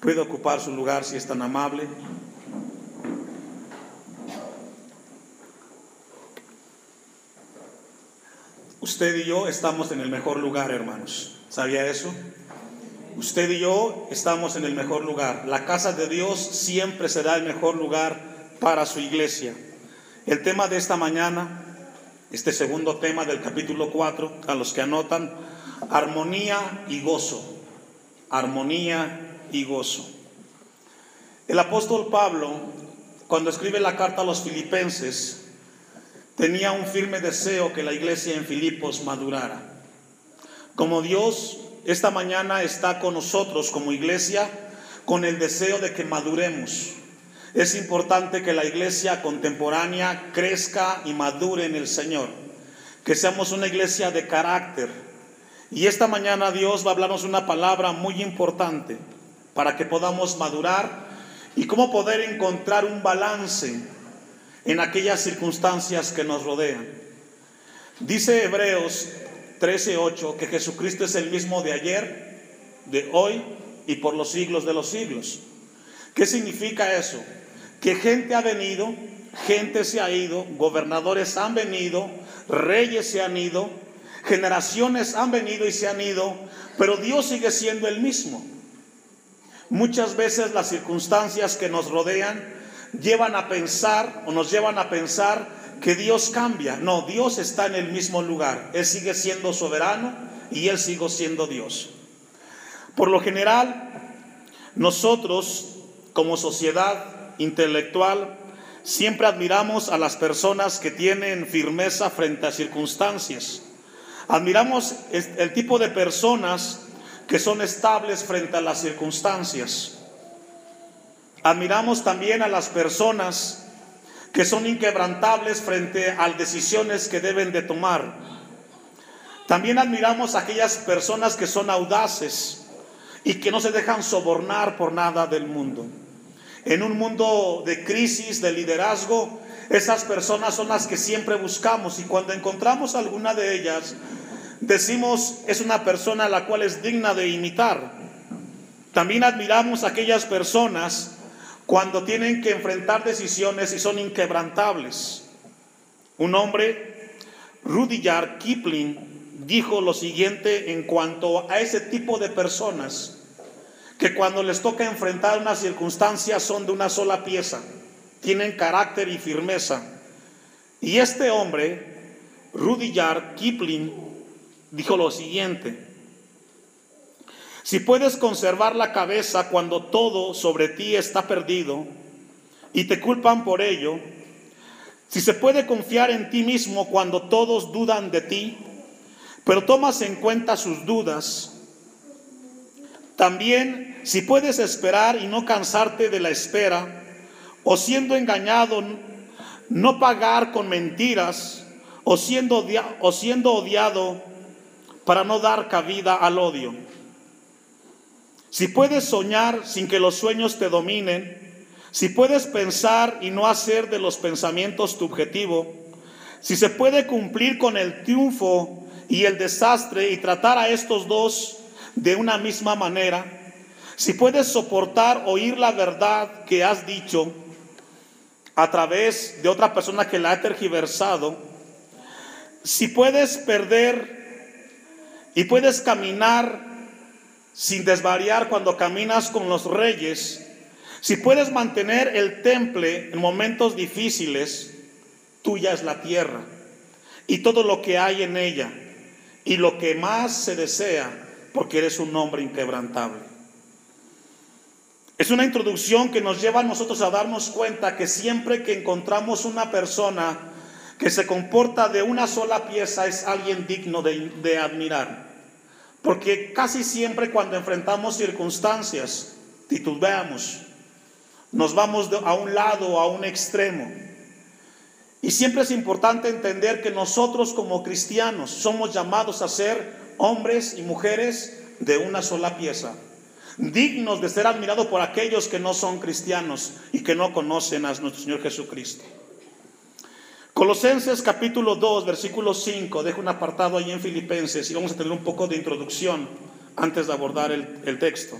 Puede ocupar su lugar si es tan amable. Usted y yo estamos en el mejor lugar, hermanos. ¿Sabía eso? Usted y yo estamos en el mejor lugar. La casa de Dios siempre será el mejor lugar para su iglesia. El tema de esta mañana, este segundo tema del capítulo 4, a los que anotan, armonía y gozo. Armonía y gozo. El apóstol Pablo, cuando escribe la carta a los filipenses, tenía un firme deseo que la iglesia en Filipos madurara. Como Dios esta mañana está con nosotros como iglesia, con el deseo de que maduremos. Es importante que la iglesia contemporánea crezca y madure en el Señor, que seamos una iglesia de carácter. Y esta mañana Dios va a hablarnos una palabra muy importante para que podamos madurar y cómo poder encontrar un balance en aquellas circunstancias que nos rodean. Dice Hebreos 13:8 que Jesucristo es el mismo de ayer, de hoy y por los siglos de los siglos. ¿Qué significa eso? Que gente ha venido, gente se ha ido, gobernadores han venido, reyes se han ido, generaciones han venido y se han ido, pero Dios sigue siendo el mismo. Muchas veces las circunstancias que nos rodean llevan a pensar o nos llevan a pensar que Dios cambia. No, Dios está en el mismo lugar. Él sigue siendo soberano y Él sigue siendo Dios. Por lo general, nosotros como sociedad intelectual siempre admiramos a las personas que tienen firmeza frente a circunstancias. Admiramos el tipo de personas que son estables frente a las circunstancias. Admiramos también a las personas que son inquebrantables frente a las decisiones que deben de tomar. También admiramos a aquellas personas que son audaces y que no se dejan sobornar por nada del mundo. En un mundo de crisis, de liderazgo, esas personas son las que siempre buscamos y cuando encontramos alguna de ellas, decimos es una persona la cual es digna de imitar. También admiramos a aquellas personas cuando tienen que enfrentar decisiones y son inquebrantables. Un hombre, Rudyard Kipling, dijo lo siguiente en cuanto a ese tipo de personas, que cuando les toca enfrentar una circunstancia son de una sola pieza, tienen carácter y firmeza. Y este hombre, Rudyard Kipling, dijo lo siguiente, si puedes conservar la cabeza cuando todo sobre ti está perdido y te culpan por ello, si se puede confiar en ti mismo cuando todos dudan de ti, pero tomas en cuenta sus dudas, también si puedes esperar y no cansarte de la espera, o siendo engañado, no pagar con mentiras, o siendo, o siendo odiado para no dar cabida al odio. Si puedes soñar sin que los sueños te dominen, si puedes pensar y no hacer de los pensamientos tu objetivo, si se puede cumplir con el triunfo y el desastre y tratar a estos dos de una misma manera, si puedes soportar oír la verdad que has dicho a través de otra persona que la ha tergiversado, si puedes perder y puedes caminar sin desvariar cuando caminas con los reyes, si puedes mantener el temple en momentos difíciles, tuya es la tierra y todo lo que hay en ella y lo que más se desea, porque eres un hombre inquebrantable. Es una introducción que nos lleva a nosotros a darnos cuenta que siempre que encontramos una persona que se comporta de una sola pieza es alguien digno de, admirar. Porque casi siempre cuando enfrentamos circunstancias, titubeamos, nos vamos a un lado a un extremo. Y siempre es importante entender que nosotros como cristianos somos llamados a ser hombres y mujeres de una sola pieza, dignos de ser admirados por aquellos que no son cristianos y que no conocen a nuestro Señor Jesucristo. Colosenses capítulo 2, versículo 5, dejo un apartado ahí en Filipenses y vamos a tener un poco de introducción antes de abordar el, el texto.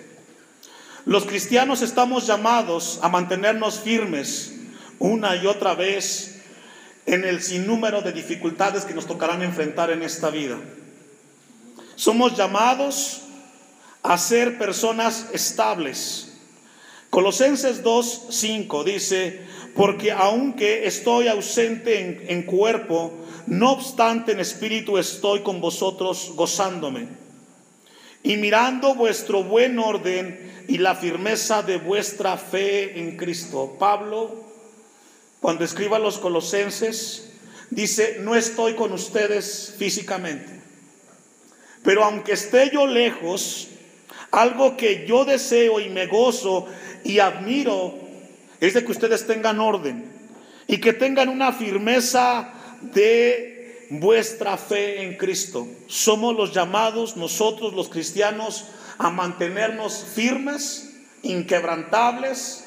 Los cristianos estamos llamados a mantenernos firmes una y otra vez en el sinnúmero de dificultades que nos tocarán enfrentar en esta vida. Somos llamados a ser personas estables. Colosenses 2.5 dice, porque aunque estoy ausente en, cuerpo, no obstante en espíritu estoy con vosotros gozándome. Y mirando vuestro buen orden y la firmeza de vuestra fe en Cristo. Pablo, cuando escriba a los colosenses, dice, no estoy con ustedes físicamente, pero aunque esté yo lejos, algo que yo deseo y me gozo y admiro es de que ustedes tengan orden y que tengan una firmeza de vuestra fe en Cristo. Somos los llamados, nosotros los cristianos, a mantenernos firmes, inquebrantables,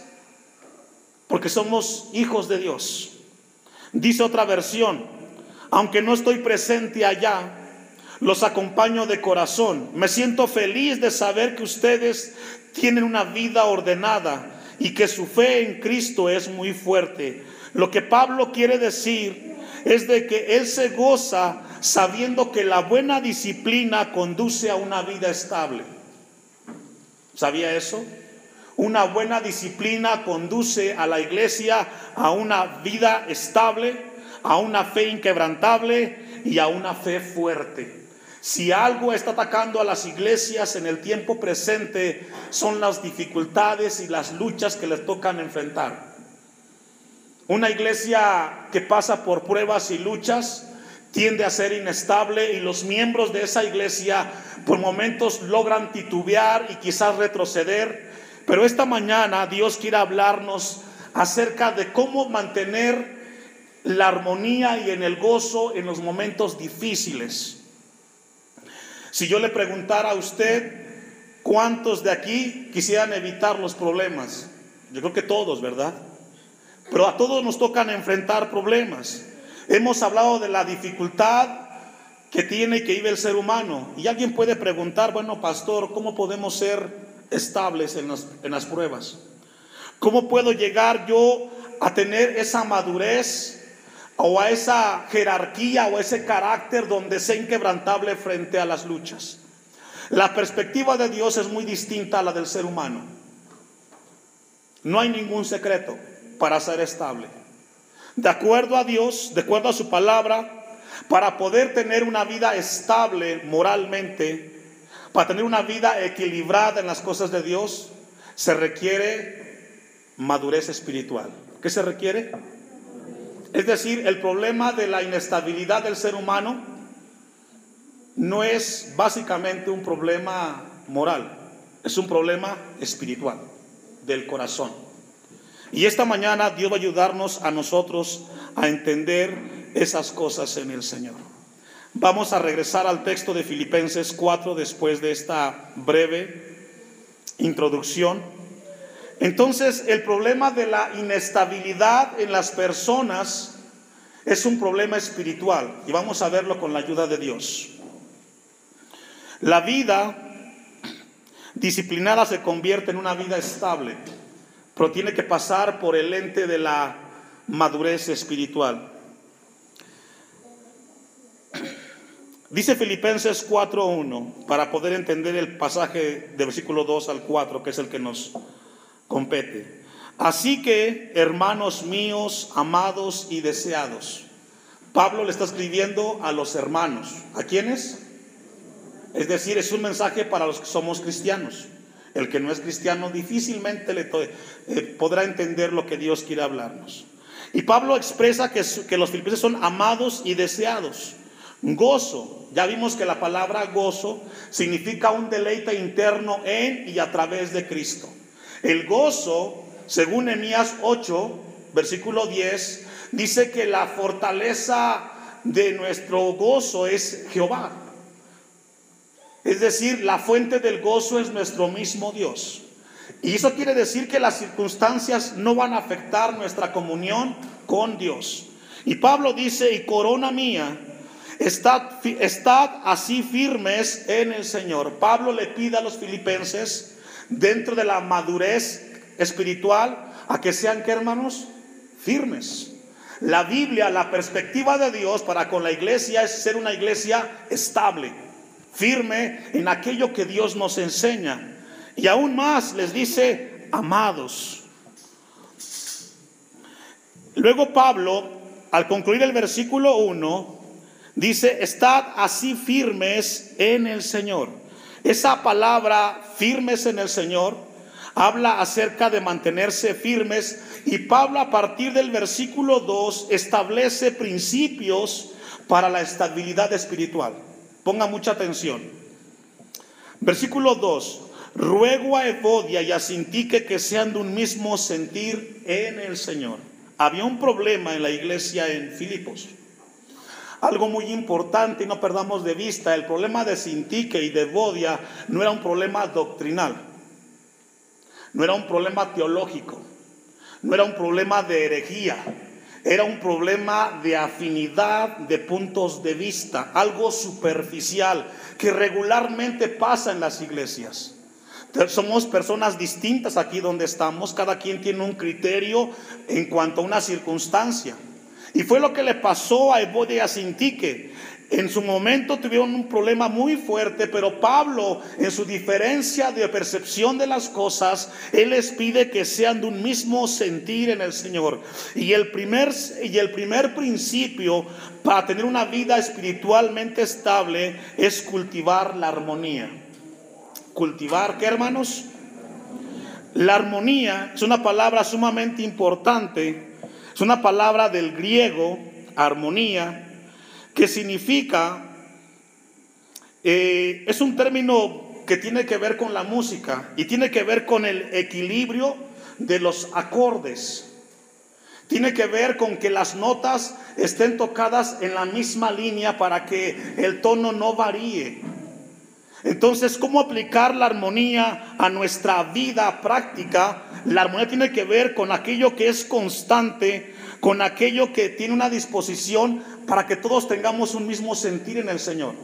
porque somos hijos de Dios. Dice otra versión, aunque no estoy presente allá, los acompaño de corazón. Me siento feliz de saber que ustedes tienen una vida ordenada y que su fe en Cristo es muy fuerte. Lo que Pablo quiere decir es de que él se goza sabiendo que la buena disciplina conduce a una vida estable. ¿Sabía eso? Una buena disciplina conduce a la iglesia a una vida estable, a una fe inquebrantable y a una fe fuerte. Si algo está atacando a las iglesias en el tiempo presente, son las dificultades y las luchas que les tocan enfrentar. Una iglesia que pasa por pruebas y luchas tiende a ser inestable y los miembros de esa iglesia por momentos logran titubear y quizás retroceder. Pero esta mañana Dios quiere hablarnos acerca de cómo mantener la armonía y en el gozo en los momentos difíciles. Si yo le preguntara a usted, ¿cuántos de aquí quisieran evitar los problemas? Yo creo que todos, ¿verdad? Pero a todos nos tocan enfrentar problemas. Hemos hablado de la dificultad que tiene que vive el ser humano. Y alguien puede preguntar, bueno, pastor, ¿cómo podemos ser estables en las, en las pruebas? ¿Cómo puedo llegar yo a tener esa madurez o a esa jerarquía o ese carácter donde sea inquebrantable frente a las luchas. La perspectiva de Dios es muy distinta a la del ser humano. No hay ningún secreto para ser estable. De acuerdo a Dios, de acuerdo a su palabra, para poder tener una vida estable moralmente, para tener una vida equilibrada en las cosas de Dios, se requiere madurez espiritual. ¿Qué se requiere? Es decir, el problema de la inestabilidad del ser humano no es básicamente un problema moral, es un problema espiritual del corazón. Y esta mañana Dios va a ayudarnos a nosotros a entender esas cosas en el Señor. Vamos a regresar al texto de Filipenses 4 después de esta breve introducción. Entonces, el problema de la inestabilidad en las personas es un problema espiritual y vamos a verlo con la ayuda de Dios. La vida disciplinada se convierte en una vida estable, pero tiene que pasar por el ente de la madurez espiritual. Dice Filipenses 4.1, para poder entender el pasaje de versículo 2 al 4, que es el que nos compete. Así que, hermanos míos, amados y deseados, Pablo le está escribiendo a los hermanos. ¿A quiénes? Es decir, es un mensaje para los que somos cristianos. El que no es cristiano difícilmente le eh, podrá entender lo que Dios quiere hablarnos. Y Pablo expresa que, que los filipenses son amados y deseados. Gozo. Ya vimos que la palabra gozo significa un deleite interno en y a través de Cristo. El gozo, según Emías 8, versículo 10, dice que la fortaleza de nuestro gozo es Jehová. Es decir, la fuente del gozo es nuestro mismo Dios. Y eso quiere decir que las circunstancias no van a afectar nuestra comunión con Dios. Y Pablo dice, y corona mía, estad, estad así firmes en el Señor. Pablo le pide a los filipenses, dentro de la madurez espiritual a que sean, ¿qué hermanos? Firmes. La Biblia, la perspectiva de Dios para con la iglesia es ser una iglesia estable, firme en aquello que Dios nos enseña. Y aún más les dice, amados. Luego Pablo, al concluir el versículo 1, dice, estad así firmes en el Señor. Esa palabra, firmes en el Señor, habla acerca de mantenerse firmes y Pablo a partir del versículo 2 establece principios para la estabilidad espiritual. Ponga mucha atención. Versículo 2. Ruego a Evodia y a Sintique que sean de un mismo sentir en el Señor. Había un problema en la iglesia en Filipos. Algo muy importante y no perdamos de vista, el problema de Sintique y de Evodia no era un problema doctrinal no era un problema teológico, no era un problema de herejía, era un problema de afinidad de puntos de vista, algo superficial que regularmente pasa en las iglesias. Somos personas distintas aquí donde estamos, cada quien tiene un criterio en cuanto a una circunstancia. Y fue lo que le pasó a Ebode y a Sintique. En su momento tuvieron un problema muy fuerte, pero Pablo, en su diferencia de percepción de las cosas, él les pide que sean de un mismo sentir en el Señor. Y el primer, y el primer principio para tener una vida espiritualmente estable es cultivar la armonía. ¿Cultivar qué, hermanos? La armonía es una palabra sumamente importante. Es una palabra del griego, armonía que significa, eh, es un término que tiene que ver con la música y tiene que ver con el equilibrio de los acordes. Tiene que ver con que las notas estén tocadas en la misma línea para que el tono no varíe. Entonces, ¿cómo aplicar la armonía a nuestra vida práctica? La armonía tiene que ver con aquello que es constante, con aquello que tiene una disposición para que todos tengamos un mismo sentir en el Señor.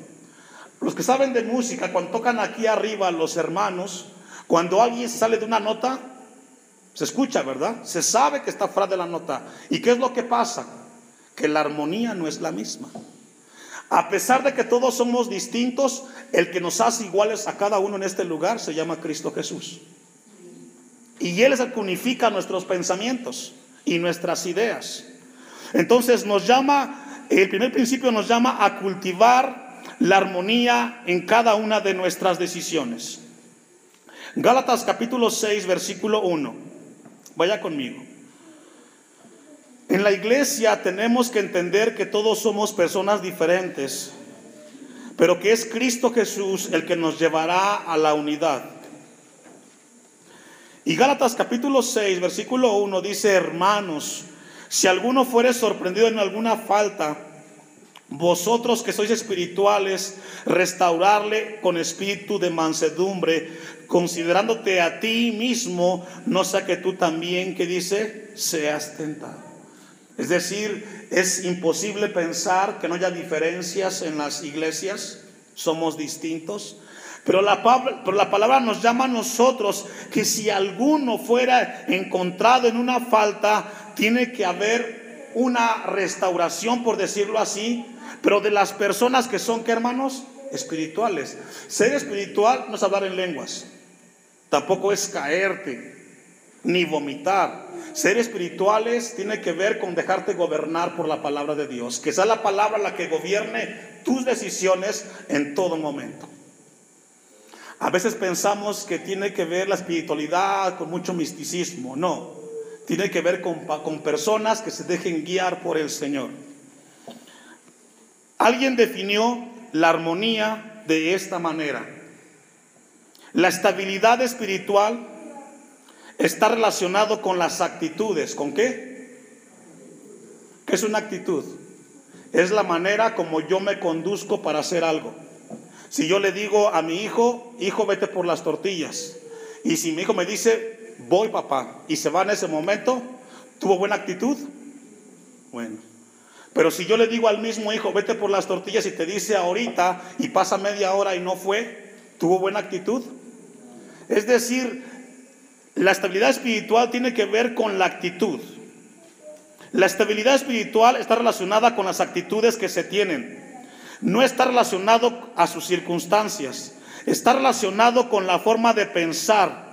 Los que saben de música, cuando tocan aquí arriba los hermanos, cuando alguien sale de una nota, se escucha, ¿verdad? Se sabe que está fuera de la nota. ¿Y qué es lo que pasa? Que la armonía no es la misma. A pesar de que todos somos distintos, el que nos hace iguales a cada uno en este lugar se llama Cristo Jesús. Y Él es el que unifica nuestros pensamientos y nuestras ideas. Entonces nos llama, el primer principio nos llama a cultivar la armonía en cada una de nuestras decisiones. Gálatas capítulo 6, versículo 1. Vaya conmigo. En la iglesia tenemos que entender que todos somos personas diferentes, pero que es Cristo Jesús el que nos llevará a la unidad. Y Gálatas capítulo 6, versículo 1 dice, hermanos, si alguno fuere sorprendido en alguna falta, vosotros que sois espirituales, restaurarle con espíritu de mansedumbre, considerándote a ti mismo, no sea que tú también, que dice, seas tentado. Es decir, es imposible pensar que no haya diferencias en las iglesias, somos distintos. Pero la, palabra nos llama a nosotros que si alguno fuera encontrado en una falta, tiene que haber una restauración, por decirlo así, pero de las personas que son, ¿qué hermanos? Espirituales. Ser espiritual no es hablar en lenguas, tampoco es caerte, ni vomitar. Ser espirituales tiene que ver con dejarte gobernar por la palabra de Dios, que sea la palabra la que gobierne tus decisiones en todo momento. A veces pensamos que tiene que ver la espiritualidad con mucho misticismo. No, tiene que ver con, con personas que se dejen guiar por el Señor. Alguien definió la armonía de esta manera. La estabilidad espiritual está relacionado con las actitudes. ¿Con qué? ¿Qué es una actitud? Es la manera como yo me conduzco para hacer algo. Si yo le digo a mi hijo, hijo, vete por las tortillas. Y si mi hijo me dice, voy papá, y se va en ese momento, ¿tuvo buena actitud? Bueno. Pero si yo le digo al mismo hijo, vete por las tortillas y te dice ahorita y pasa media hora y no fue, ¿tuvo buena actitud? Es decir, la estabilidad espiritual tiene que ver con la actitud. La estabilidad espiritual está relacionada con las actitudes que se tienen. No está relacionado a sus circunstancias. Está relacionado con la forma de pensar.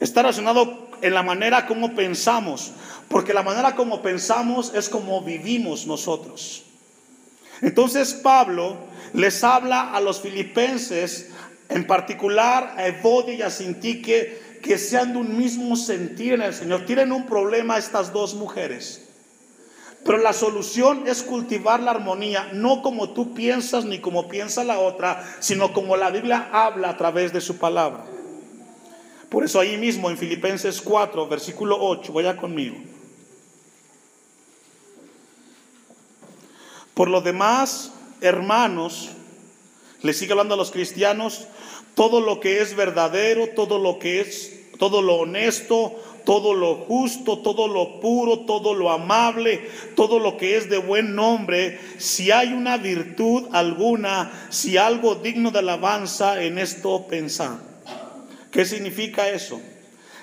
Está relacionado en la manera como pensamos. Porque la manera como pensamos es como vivimos nosotros. Entonces Pablo les habla a los filipenses, en particular a Evodia y a Sintique, que sean de un mismo sentir en el Señor. Tienen un problema estas dos mujeres. Pero la solución es cultivar la armonía, no como tú piensas ni como piensa la otra, sino como la Biblia habla a través de su palabra. Por eso ahí mismo en Filipenses 4, versículo 8, vaya conmigo. Por lo demás, hermanos, le sigue hablando a los cristianos, todo lo que es verdadero, todo lo que es, todo lo honesto, todo lo justo, todo lo puro, todo lo amable, todo lo que es de buen nombre, si hay una virtud alguna, si algo digno de alabanza, en esto pensar. ¿Qué significa eso?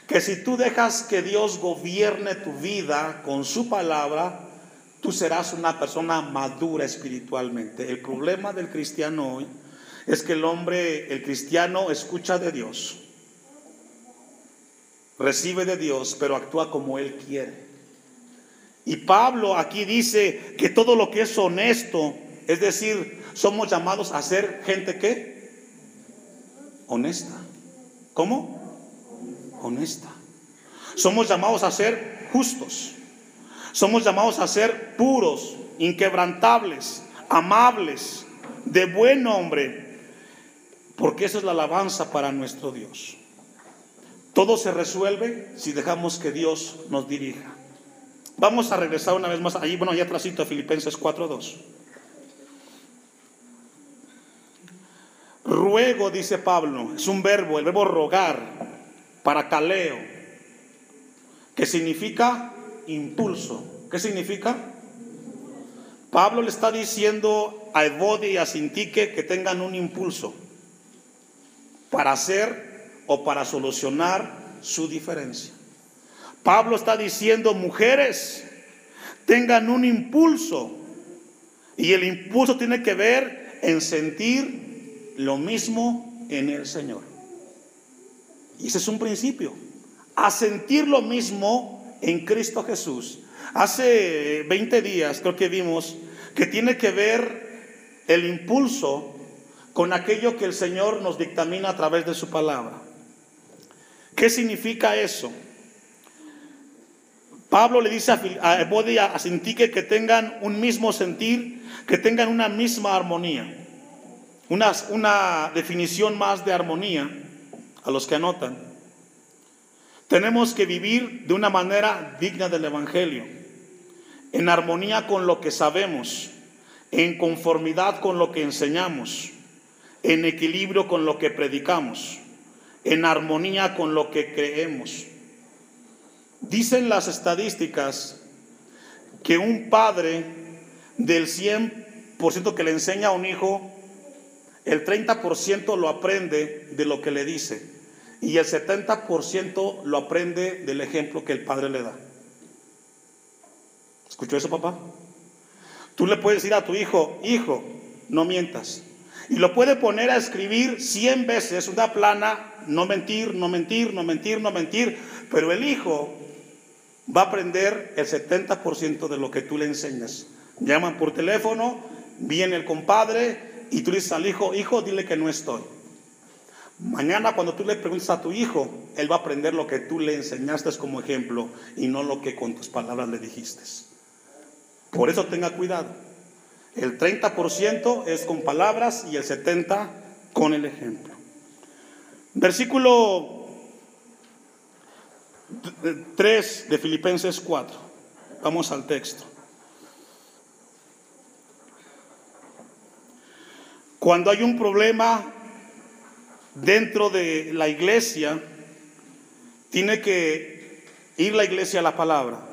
Que si tú dejas que Dios gobierne tu vida con su palabra, tú serás una persona madura espiritualmente. El problema del cristiano hoy es que el hombre, el cristiano, escucha de Dios, recibe de Dios, pero actúa como él quiere. Y Pablo aquí dice que todo lo que es honesto, es decir, somos llamados a ser gente que honesta. ¿Cómo? Honesta. Somos llamados a ser justos. Somos llamados a ser puros, inquebrantables, amables, de buen nombre, porque esa es la alabanza para nuestro Dios. Todo se resuelve si dejamos que Dios nos dirija. Vamos a regresar una vez más ahí, bueno, allá atrásito a Filipenses 4.2. Ruego, dice Pablo, es un verbo, el verbo rogar, para caleo, que significa impulso. ¿Qué significa? Pablo le está diciendo a Evodi y a Sintique que tengan un impulso para hacer o para solucionar su diferencia. Pablo está diciendo, mujeres, tengan un impulso. Y el impulso tiene que ver en sentir lo mismo en el Señor. Y ese es un principio. A sentir lo mismo en Cristo Jesús. Hace 20 días creo que vimos que tiene que ver el impulso con aquello que el Señor nos dictamina a través de su palabra. ¿Qué significa eso? Pablo le dice a Evodia a Sintique que tengan un mismo sentir, que tengan una misma armonía. Una, una definición más de armonía a los que anotan. Tenemos que vivir de una manera digna del Evangelio, en armonía con lo que sabemos, en conformidad con lo que enseñamos en equilibrio con lo que predicamos, en armonía con lo que creemos. Dicen las estadísticas que un padre del 100% que le enseña a un hijo, el 30% lo aprende de lo que le dice y el 70% lo aprende del ejemplo que el padre le da. ¿Escuchó eso, papá? Tú le puedes decir a tu hijo, hijo, no mientas. Y lo puede poner a escribir 100 veces una plana, no mentir, no mentir, no mentir, no mentir. Pero el hijo va a aprender el 70% de lo que tú le enseñas. Llaman por teléfono, viene el compadre y tú dices al hijo, hijo, dile que no estoy. Mañana cuando tú le preguntas a tu hijo, él va a aprender lo que tú le enseñaste como ejemplo y no lo que con tus palabras le dijiste. Por eso tenga cuidado. El 30% es con palabras y el 70% con el ejemplo. Versículo 3 de Filipenses 4. Vamos al texto. Cuando hay un problema dentro de la iglesia, tiene que ir la iglesia a la palabra.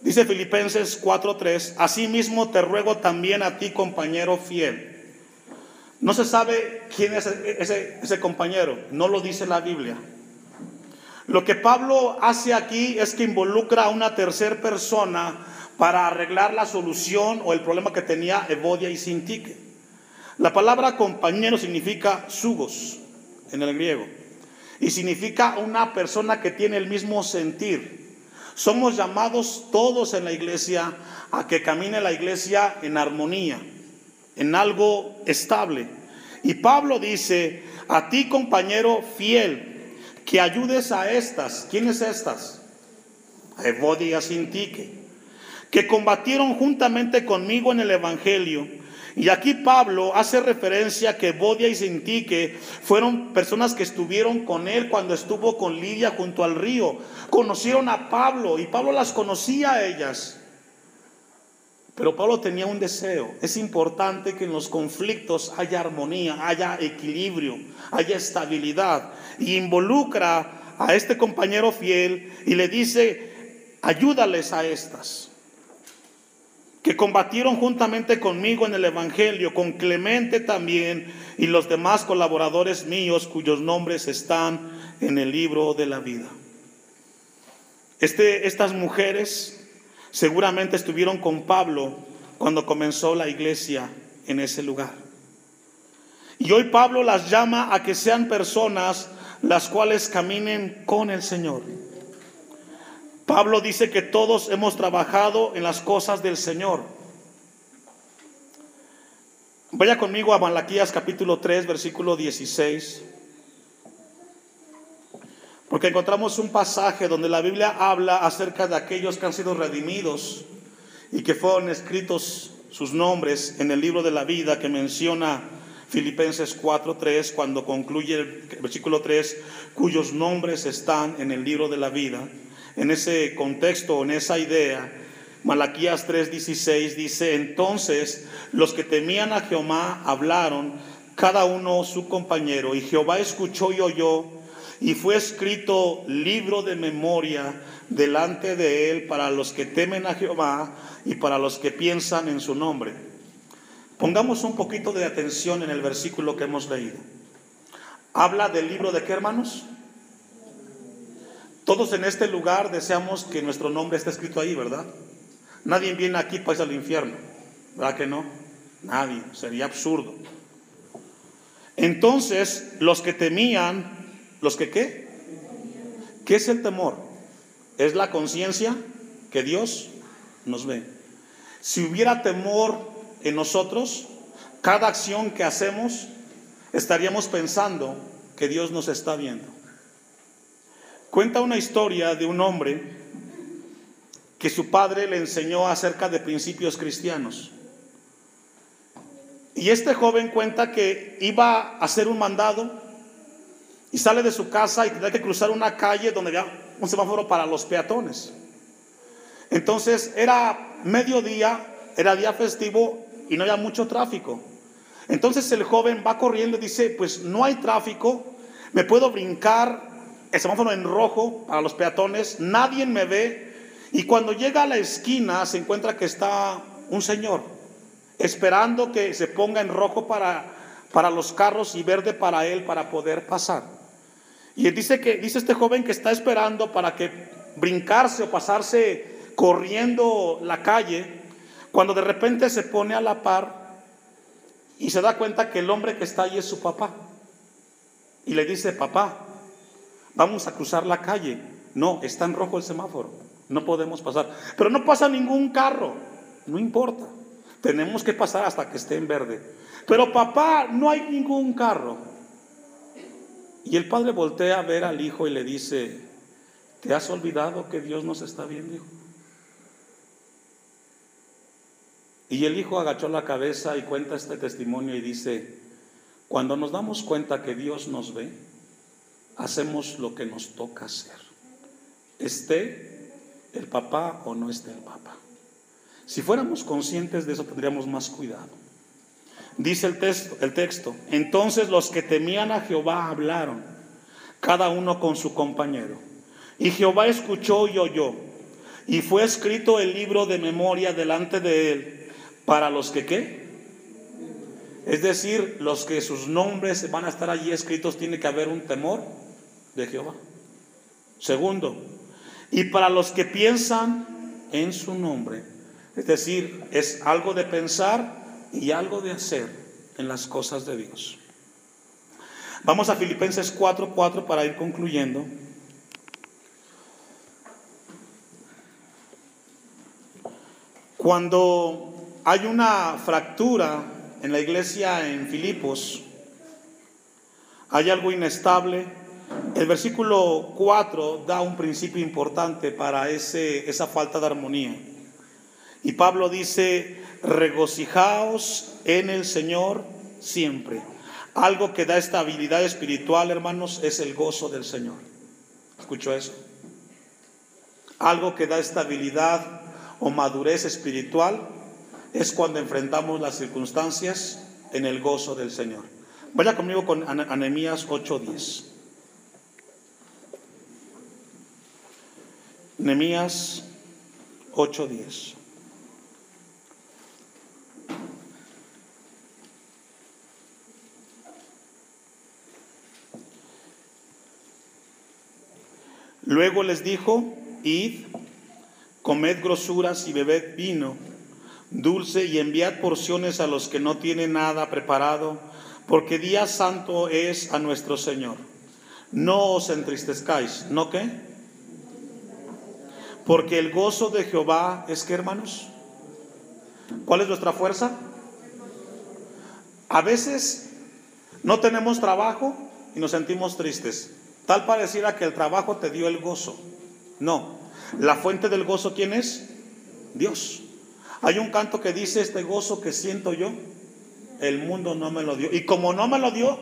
Dice Filipenses 4:3, asimismo te ruego también a ti, compañero fiel, No se sabe quién es ese, compañero, no lo dice la Biblia. Lo que Pablo hace aquí es que involucra a una tercera persona para arreglar la solución o el problema que tenía Evodia y Sintique. La palabra compañero significa sugos en el griego y significa una persona que tiene el mismo sentir. Somos llamados todos en la iglesia a que camine la iglesia en armonía, en algo estable. Y Pablo dice, a ti compañero fiel, que ayudes a estas. ¿Quiénes estas? Evodia Sintique, que combatieron juntamente conmigo en el Evangelio. Y aquí Pablo hace referencia que Bodia y Sintique fueron personas que estuvieron con él cuando estuvo con Lidia junto al río. Conocieron a Pablo y Pablo las conocía a ellas. Pero Pablo tenía un deseo. Es importante que en los conflictos haya armonía, haya equilibrio, haya estabilidad. Y involucra a este compañero fiel y le dice, ayúdales a estas, que combatieron juntamente conmigo en el Evangelio, con Clemente también y los demás colaboradores míos cuyos nombres están en el libro de la vida. Este, estas mujeres seguramente estuvieron con Pablo cuando comenzó la iglesia en ese lugar. Y hoy Pablo las llama a que sean personas las cuales caminen con el Señor. Pablo dice que todos hemos trabajado en las cosas del Señor. Vaya conmigo a Malaquías capítulo 3, versículo 16. Porque encontramos un pasaje donde la Biblia habla acerca de aquellos que han sido redimidos y que fueron escritos sus nombres en el libro de la vida que menciona Filipenses 4:3 cuando concluye el versículo 3, cuyos nombres están en el libro de la vida. En ese contexto, en esa idea, Malaquías 3:16 dice, entonces los que temían a Jehová hablaron, cada uno su compañero, y Jehová escuchó y oyó y fue escrito libro de memoria delante de él para los que temen a Jehová y para los que piensan en su nombre. Pongamos un poquito de atención en el versículo que hemos leído. Habla del libro de qué hermanos? Todos en este lugar deseamos que nuestro nombre esté escrito ahí, ¿verdad? Nadie viene aquí para ir al infierno, ¿verdad que no? Nadie, sería absurdo. Entonces, los que temían ¿Los que qué? ¿Qué es el temor? Es la conciencia que Dios nos ve. Si hubiera temor en nosotros, cada acción que hacemos, estaríamos pensando que Dios nos está viendo. Cuenta una historia de un hombre que su padre le enseñó acerca de principios cristianos. Y este joven cuenta que iba a hacer un mandado y sale de su casa y tendrá que cruzar una calle donde había un semáforo para los peatones. Entonces era mediodía, era día festivo y no había mucho tráfico. Entonces el joven va corriendo y dice, pues no hay tráfico, me puedo brincar el semáforo en rojo para los peatones, nadie me ve. Y cuando llega a la esquina se encuentra que está un señor esperando que se ponga en rojo para, para los carros y verde para él para poder pasar. Y dice que dice este joven que está esperando para que brincarse o pasarse corriendo la calle, cuando de repente se pone a la par y se da cuenta que el hombre que está ahí es su papá. Y le dice, papá, vamos a cruzar la calle. No, está en rojo el semáforo, no podemos pasar. Pero no pasa ningún carro, no importa. Tenemos que pasar hasta que esté en verde. Pero papá, no hay ningún carro. Y el padre voltea a ver al hijo y le dice, ¿te has olvidado que Dios nos está viendo, hijo? Y el hijo agachó la cabeza y cuenta este testimonio y dice, cuando nos damos cuenta que Dios nos ve, hacemos lo que nos toca hacer. Esté el papá o no esté el papá. Si fuéramos conscientes de eso, tendríamos más cuidado. Dice el texto, el texto, entonces los que temían a Jehová hablaron, cada uno con su compañero. Y Jehová escuchó y oyó, y fue escrito el libro de memoria delante de él para los que qué? Es decir, los que sus nombres van a estar allí escritos, tiene que haber un temor de Jehová. Segundo, y para los que piensan en su nombre, es decir, es algo de pensar y algo de hacer en las cosas de Dios. Vamos a Filipenses 4:4 para ir concluyendo. Cuando hay una fractura en la iglesia en Filipos, hay algo inestable. El versículo 4 da un principio importante para esa falta de armonía. Y Pablo dice, regocijaos en el Señor siempre. Algo que da estabilidad espiritual, hermanos, es el gozo del Señor. ¿Escuchó eso? Algo que da estabilidad o madurez espiritual es cuando enfrentamos las circunstancias en el gozo del Señor. Vaya conmigo con Anemías 8:10. Anemías 8:10. Luego les dijo, id, comed grosuras y bebed vino dulce y enviad porciones a los que no tienen nada preparado, porque día santo es a nuestro Señor. No os entristezcáis, ¿no qué? Porque el gozo de Jehová es que, hermanos, ¿cuál es nuestra fuerza? A veces no tenemos trabajo y nos sentimos tristes. Tal pareciera que el trabajo te dio el gozo. No, la fuente del gozo, ¿quién es? Dios. Hay un canto que dice, este gozo que siento yo, el mundo no me lo dio. Y como no me lo dio,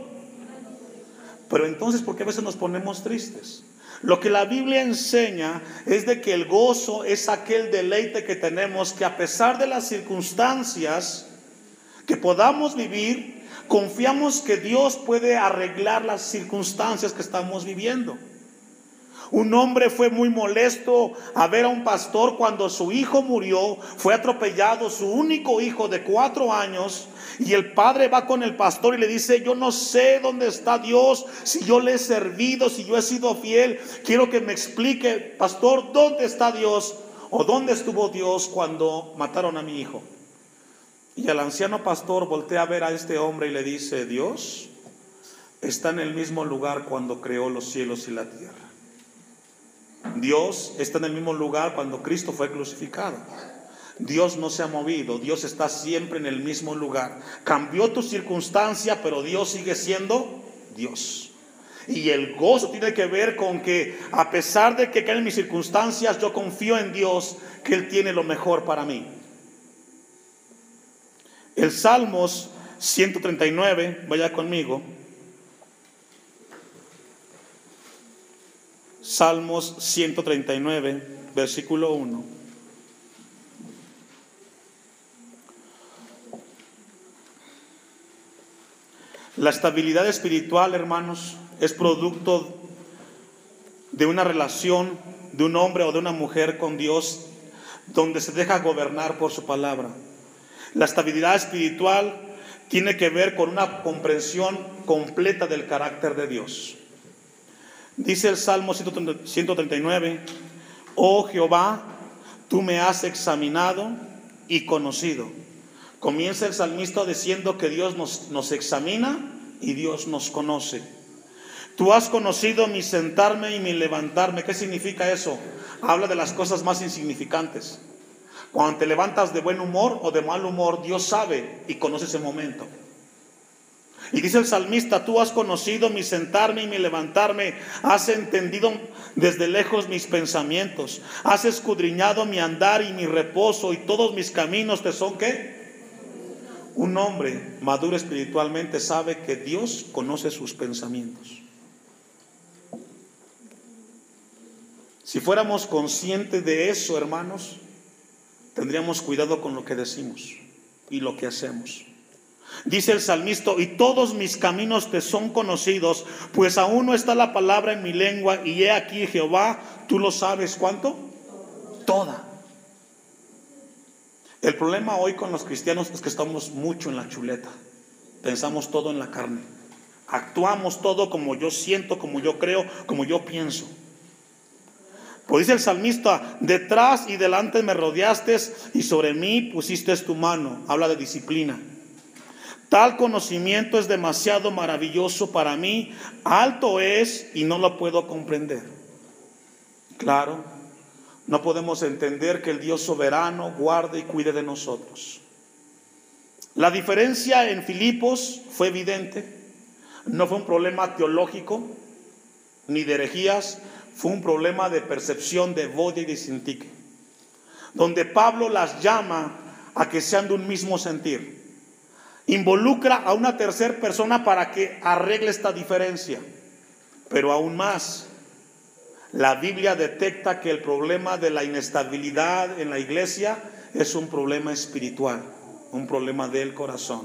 pero entonces, ¿por qué a veces nos ponemos tristes? Lo que la Biblia enseña es de que el gozo es aquel deleite que tenemos que a pesar de las circunstancias que podamos vivir, confiamos que Dios puede arreglar las circunstancias que estamos viviendo. Un hombre fue muy molesto a ver a un pastor cuando su hijo murió, fue atropellado, su único hijo de cuatro años, y el padre va con el pastor y le dice, yo no sé dónde está Dios, si yo le he servido, si yo he sido fiel, quiero que me explique, pastor, ¿dónde está Dios? ¿O dónde estuvo Dios cuando mataron a mi hijo? Y el anciano pastor voltea a ver a este hombre y le dice, Dios está en el mismo lugar cuando creó los cielos y la tierra. Dios está en el mismo lugar cuando Cristo fue crucificado. Dios no se ha movido, Dios está siempre en el mismo lugar. Cambió tu circunstancia, pero Dios sigue siendo Dios. Y el gozo tiene que ver con que a pesar de que caen mis circunstancias, yo confío en Dios que Él tiene lo mejor para mí. El Salmos 139, vaya conmigo. Salmos 139, versículo 1. La estabilidad espiritual, hermanos, es producto de una relación de un hombre o de una mujer con Dios donde se deja gobernar por su palabra. La estabilidad espiritual tiene que ver con una comprensión completa del carácter de Dios. Dice el Salmo 139, oh Jehová, tú me has examinado y conocido. Comienza el salmista diciendo que Dios nos, nos examina y Dios nos conoce. Tú has conocido mi sentarme y mi levantarme. ¿Qué significa eso? Habla de las cosas más insignificantes. Cuando te levantas de buen humor o de mal humor, Dios sabe y conoce ese momento. Y dice el salmista, tú has conocido mi sentarme y mi levantarme, has entendido desde lejos mis pensamientos, has escudriñado mi andar y mi reposo y todos mis caminos te son qué? Un hombre maduro espiritualmente sabe que Dios conoce sus pensamientos. Si fuéramos conscientes de eso, hermanos, tendríamos cuidado con lo que decimos y lo que hacemos. Dice el salmista, y todos mis caminos te son conocidos, pues aún no está la palabra en mi lengua, y he aquí Jehová, tú lo sabes cuánto? Toda. El problema hoy con los cristianos es que estamos mucho en la chuleta. pensamos todo en la carne. Actuamos todo como yo siento, como yo creo, como yo pienso. Pues dice el salmista, detrás y delante me rodeaste y sobre mí pusiste tu mano. Habla de disciplina. Tal conocimiento es demasiado maravilloso para mí, alto es y no lo puedo comprender. Claro, no podemos entender que el Dios soberano guarde y cuide de nosotros. La diferencia en Filipos fue evidente. No fue un problema teológico ni de herejías, fue un problema de percepción de Bodia y de Sintique, donde Pablo las llama a que sean de un mismo sentir. Involucra a una tercera persona para que arregle esta diferencia. Pero aún más, la Biblia detecta que el problema de la inestabilidad en la iglesia es un problema espiritual, un problema del corazón.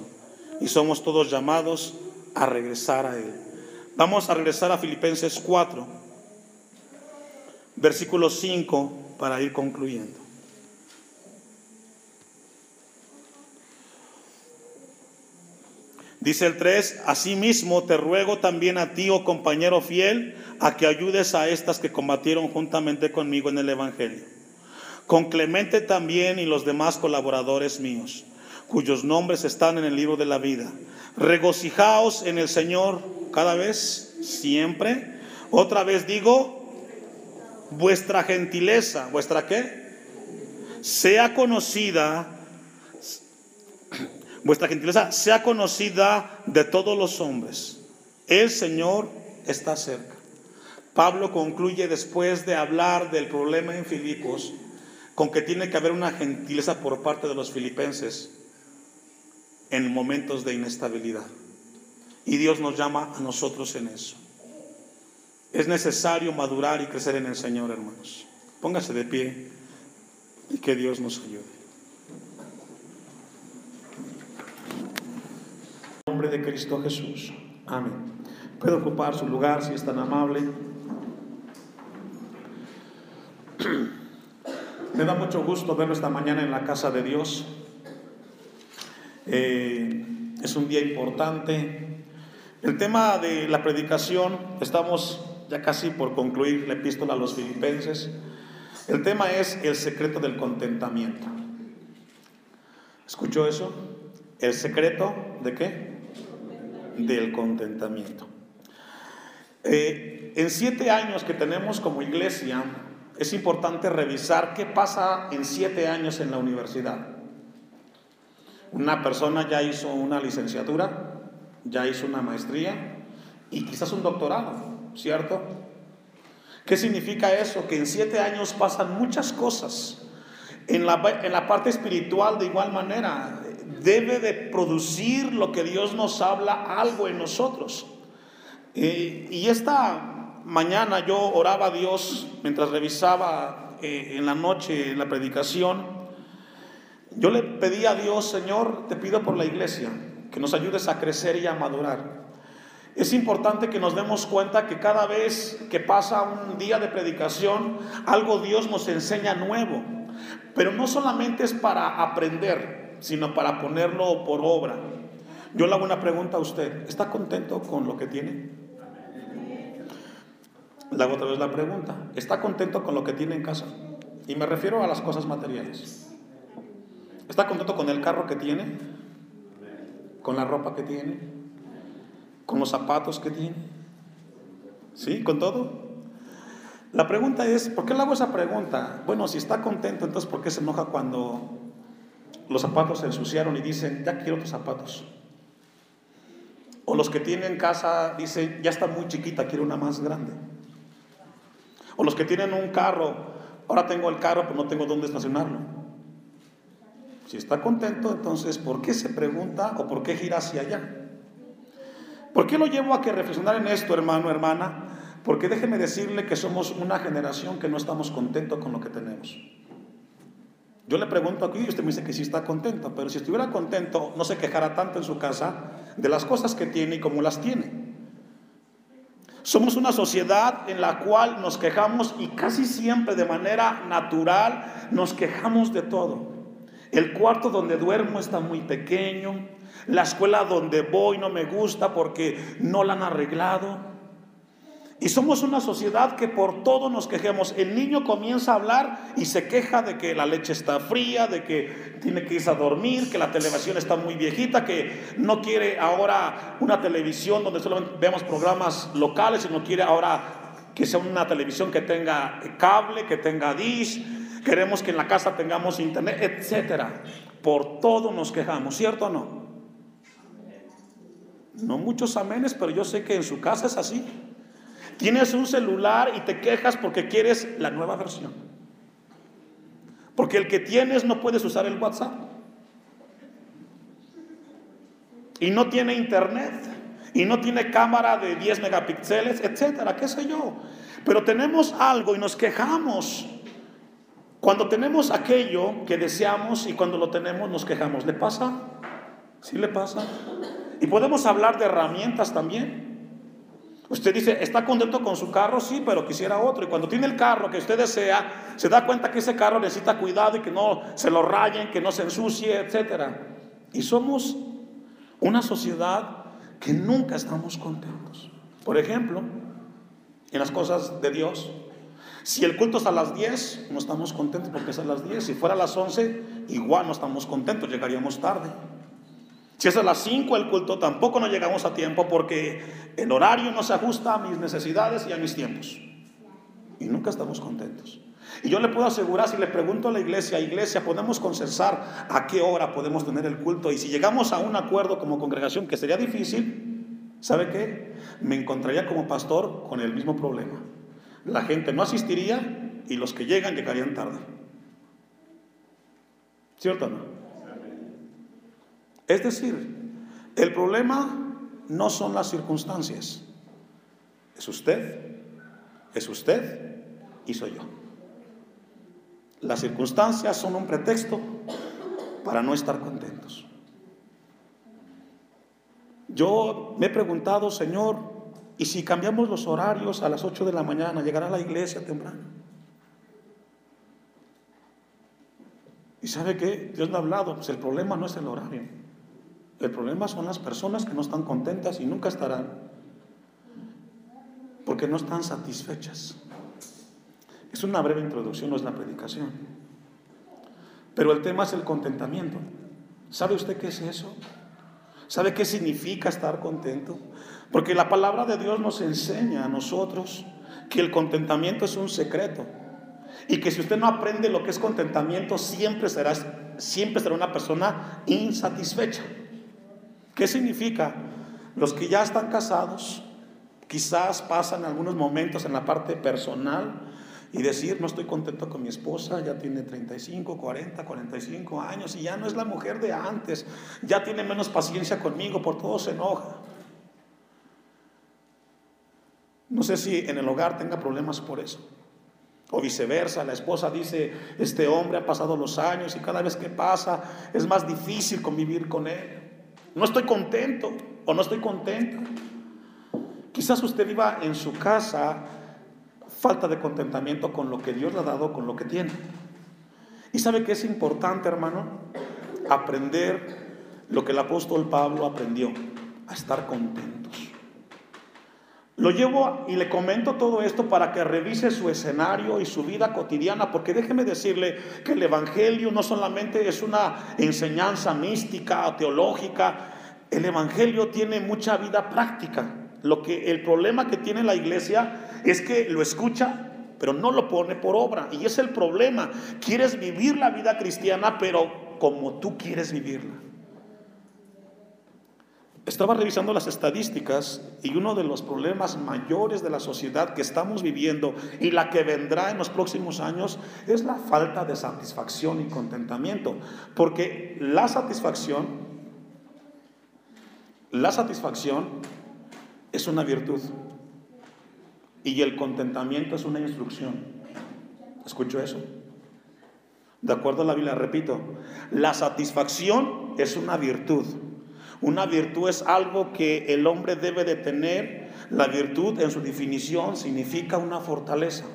Y somos todos llamados a regresar a Él. Vamos a regresar a Filipenses 4, versículo 5, para ir concluyendo. Dice el 3, asimismo te ruego también a ti, oh compañero fiel, a que ayudes a estas que combatieron juntamente conmigo en el Evangelio. Con Clemente también y los demás colaboradores míos, cuyos nombres están en el libro de la vida. Regocijaos en el Señor cada vez, siempre. Otra vez digo, vuestra gentileza, vuestra qué? Sea conocida vuestra gentileza sea conocida de todos los hombres. El Señor está cerca. Pablo concluye después de hablar del problema en Filipos con que tiene que haber una gentileza por parte de los filipenses en momentos de inestabilidad. Y Dios nos llama a nosotros en eso. Es necesario madurar y crecer en el Señor, hermanos. Póngase de pie y que Dios nos ayude. Nombre de Cristo Jesús. Amén. Puede ocupar su lugar si es tan amable. Me da mucho gusto verlo esta mañana en la casa de Dios. Eh, es un día importante. El tema de la predicación, estamos ya casi por concluir la epístola a los filipenses. El tema es el secreto del contentamiento. ¿Escuchó eso? ¿El secreto de qué? Del contentamiento. Eh, en siete años que tenemos como iglesia, es importante revisar qué pasa en siete años en la universidad. Una persona ya hizo una licenciatura, ya hizo una maestría y quizás un doctorado, ¿cierto? ¿Qué significa eso? Que en siete años pasan muchas cosas. En la, en la parte espiritual de igual manera, debe de producir lo que Dios nos habla algo en nosotros. y esta mañana yo oraba a Dios mientras revisaba eh, en la noche la predicación. Yo le pedí a Dios, Señor, te pido por la iglesia, que nos ayudes a crecer y a madurar. Es importante que nos demos cuenta que cada vez que pasa un día de predicación, algo Dios nos enseña nuevo. Pero no solamente es para aprender, sino para ponerlo por obra. Yo le hago una pregunta a usted, ¿está contento con lo que tiene? Le hago otra vez la pregunta, ¿está contento con lo que tiene en casa? Y me refiero a las cosas materiales. ¿Está contento con el carro que tiene? ¿Con la ropa que tiene? ¿Con los zapatos que tiene? ¿Sí? ¿Con todo? La pregunta es, ¿por qué le hago esa pregunta? Bueno, si está contento, entonces ¿por qué se enoja cuando los zapatos se ensuciaron y dicen, ya quiero otros zapatos. O los que tienen casa dicen, ya está muy chiquita, quiero una más grande. O los que tienen un carro, ahora tengo el carro, pero no tengo dónde estacionarlo. Si está contento, entonces, ¿por qué se pregunta o por qué gira hacia allá? ¿Por qué lo llevo a que reflexionar en esto, hermano, hermana? Porque déjeme decirle que somos una generación que no estamos contentos con lo que tenemos. Yo le pregunto aquí y usted me dice que sí está contento, pero si estuviera contento no se quejara tanto en su casa de las cosas que tiene y cómo las tiene. Somos una sociedad en la cual nos quejamos y casi siempre de manera natural nos quejamos de todo. El cuarto donde duermo está muy pequeño, La escuela donde voy no me gusta porque no la han arreglado. Y somos una sociedad que por todo nos quejemos. El niño comienza a hablar y se queja de que la leche está fría, de que tiene que irse a dormir, que la televisión está muy viejita, que no quiere ahora una televisión donde solamente vemos programas locales, sino quiere ahora que sea una televisión que tenga cable, que tenga dish. Queremos que en la casa tengamos internet, etcétera. Por todo nos quejamos, ¿cierto o no? No muchos amenes, pero yo sé que en su casa es así. Tienes un celular y te quejas porque quieres la nueva versión. Porque el que tienes no puedes usar el WhatsApp. Y no tiene internet. Y no tiene cámara de 10 megapíxeles, etcétera, qué sé yo. Pero tenemos algo y nos quejamos. Cuando tenemos aquello que deseamos y cuando lo tenemos nos quejamos. ¿Le pasa? ¿Sí le pasa? Y podemos hablar de herramientas también. Usted dice, ¿está contento con su carro? Sí, pero quisiera otro. Y cuando tiene el carro que usted desea, se da cuenta que ese carro necesita cuidado y que no se lo rayen, que no se ensucie, etc. Y somos una sociedad que nunca estamos contentos. Por ejemplo, en las cosas de Dios, si el culto es a las 10, no estamos contentos porque es a las 10. Si fuera a las 11, igual no estamos contentos, llegaríamos tarde. Si es a las 5 el culto, tampoco no llegamos a tiempo porque el horario no se ajusta a mis necesidades y a mis tiempos. Y nunca estamos contentos. Y yo le puedo asegurar, si le pregunto a la iglesia, iglesia, podemos consensar a qué hora podemos tener el culto. Y si llegamos a un acuerdo como congregación, que sería difícil, ¿sabe qué? Me encontraría como pastor con el mismo problema. La gente no asistiría y los que llegan llegarían tarde. ¿Cierto o no? Es decir, el problema no son las circunstancias. Es usted, es usted y soy yo. Las circunstancias son un pretexto para no estar contentos. Yo me he preguntado, Señor, ¿y si cambiamos los horarios a las 8 de la mañana, llegará a la iglesia temprano? ¿Y sabe qué? Dios me ha hablado, pues el problema no es el horario. El problema son las personas que no están contentas y nunca estarán porque no están satisfechas. Es una breve introducción, no es la predicación. Pero el tema es el contentamiento. ¿Sabe usted qué es eso? ¿Sabe qué significa estar contento? Porque la palabra de Dios nos enseña a nosotros que el contentamiento es un secreto. Y que si usted no aprende lo que es contentamiento, siempre será, siempre será una persona insatisfecha. ¿Qué significa? Los que ya están casados, quizás pasan algunos momentos en la parte personal y decir, no estoy contento con mi esposa, ya tiene 35, 40, 45 años y ya no es la mujer de antes, ya tiene menos paciencia conmigo, por todo se enoja. No sé si en el hogar tenga problemas por eso. O viceversa, la esposa dice, este hombre ha pasado los años y cada vez que pasa es más difícil convivir con él. No estoy contento o no estoy contenta. Quizás usted viva en su casa falta de contentamiento con lo que Dios le ha dado, con lo que tiene. Y sabe que es importante, hermano, aprender lo que el apóstol Pablo aprendió, a estar contentos. Lo llevo y le comento todo esto para que revise su escenario y su vida cotidiana, porque déjeme decirle que el Evangelio no solamente es una enseñanza mística o teológica, el Evangelio tiene mucha vida práctica. Lo que el problema que tiene la iglesia es que lo escucha, pero no lo pone por obra. Y es el problema. Quieres vivir la vida cristiana, pero como tú quieres vivirla. Estaba revisando las estadísticas y uno de los problemas mayores de la sociedad que estamos viviendo y la que vendrá en los próximos años es la falta de satisfacción y contentamiento. Porque la satisfacción, la satisfacción es una virtud y el contentamiento es una instrucción. ¿Escucho eso? De acuerdo a la Biblia, repito, la satisfacción es una virtud una virtud es algo que el hombre debe de tener. La virtud en su definición significa una fortaleza.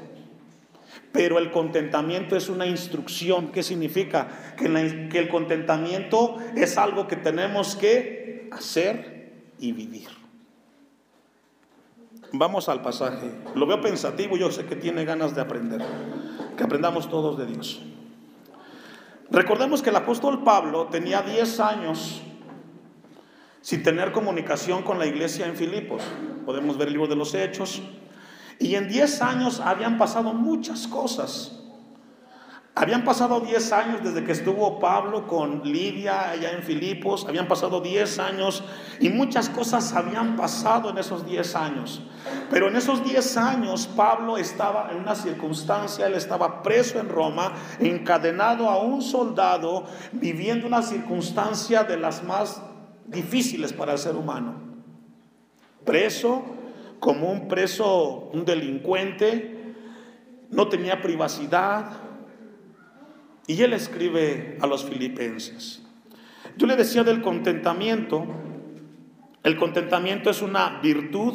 Pero el contentamiento es una instrucción. ¿Qué significa? Que, el contentamiento es algo que tenemos que hacer y vivir. Vamos al pasaje. Lo veo pensativo, yo sé que tiene ganas de aprender. Que aprendamos todos de Dios. Recordemos que el apóstol Pablo tenía 10 años sin tener comunicación con la iglesia en Filipos. Podemos ver el libro de los Hechos. Y en 10 años habían pasado muchas cosas. Habían pasado 10 años desde que estuvo Pablo con Lidia allá en Filipos, habían pasado 10 años y muchas cosas habían pasado en esos 10 años. Pero en esos 10 años Pablo estaba en una circunstancia, él estaba preso en Roma, encadenado a un soldado, viviendo una circunstancia de las más difíciles para el ser humano. Preso, como un preso, un delincuente, no tenía privacidad. Y él escribe a los filipenses. Yo le decía del contentamiento. El contentamiento es una virtud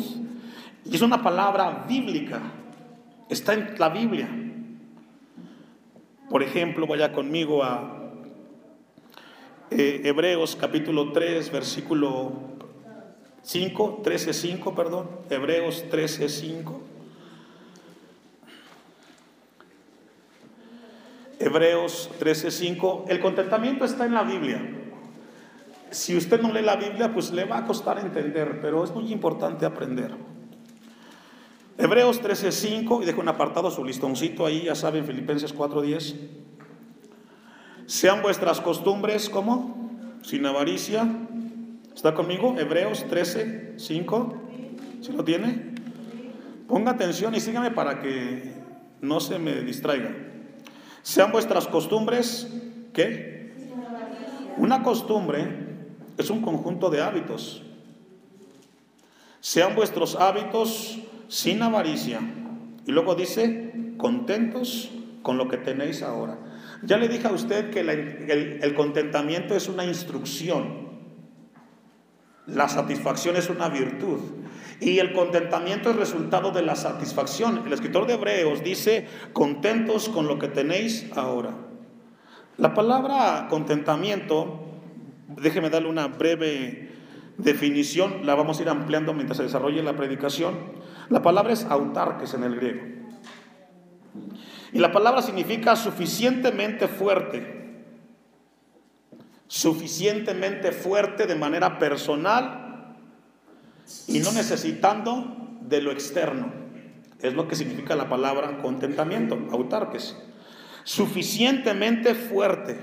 y es una palabra bíblica. Está en la Biblia. Por ejemplo, vaya conmigo a eh, Hebreos capítulo 3, versículo 5, 13, 5, perdón, Hebreos 13, 5. Hebreos 13, 5. El contentamiento está en la Biblia. Si usted no lee la Biblia, pues le va a costar entender, pero es muy importante aprender. Hebreos 13, 5, y dejo un apartado su listoncito ahí, ya saben, Filipenses 4, 10. Sean vuestras costumbres, ¿cómo? Sin avaricia, ¿Está conmigo? Hebreos 13, 5. ¿Sí lo tiene? Ponga atención y sígame para que no se me distraiga. Sean vuestras costumbres, ¿qué? Una costumbre es un conjunto de hábitos. Sean vuestros hábitos sin avaricia. Y luego dice, contentos con lo que tenéis ahora. Ya le dije a usted que el contentamiento es una instrucción. La satisfacción es una virtud. Y el contentamiento es resultado de la satisfacción. El escritor de Hebreos dice, contentos con lo que tenéis ahora. La palabra contentamiento, déjeme darle una breve definición, la vamos a ir ampliando mientras se desarrolle la predicación. La palabra es autarques en el griego. Y la palabra significa suficientemente fuerte, suficientemente fuerte de manera personal y no necesitando de lo externo. Es lo que significa la palabra contentamiento, autarques. Suficientemente fuerte.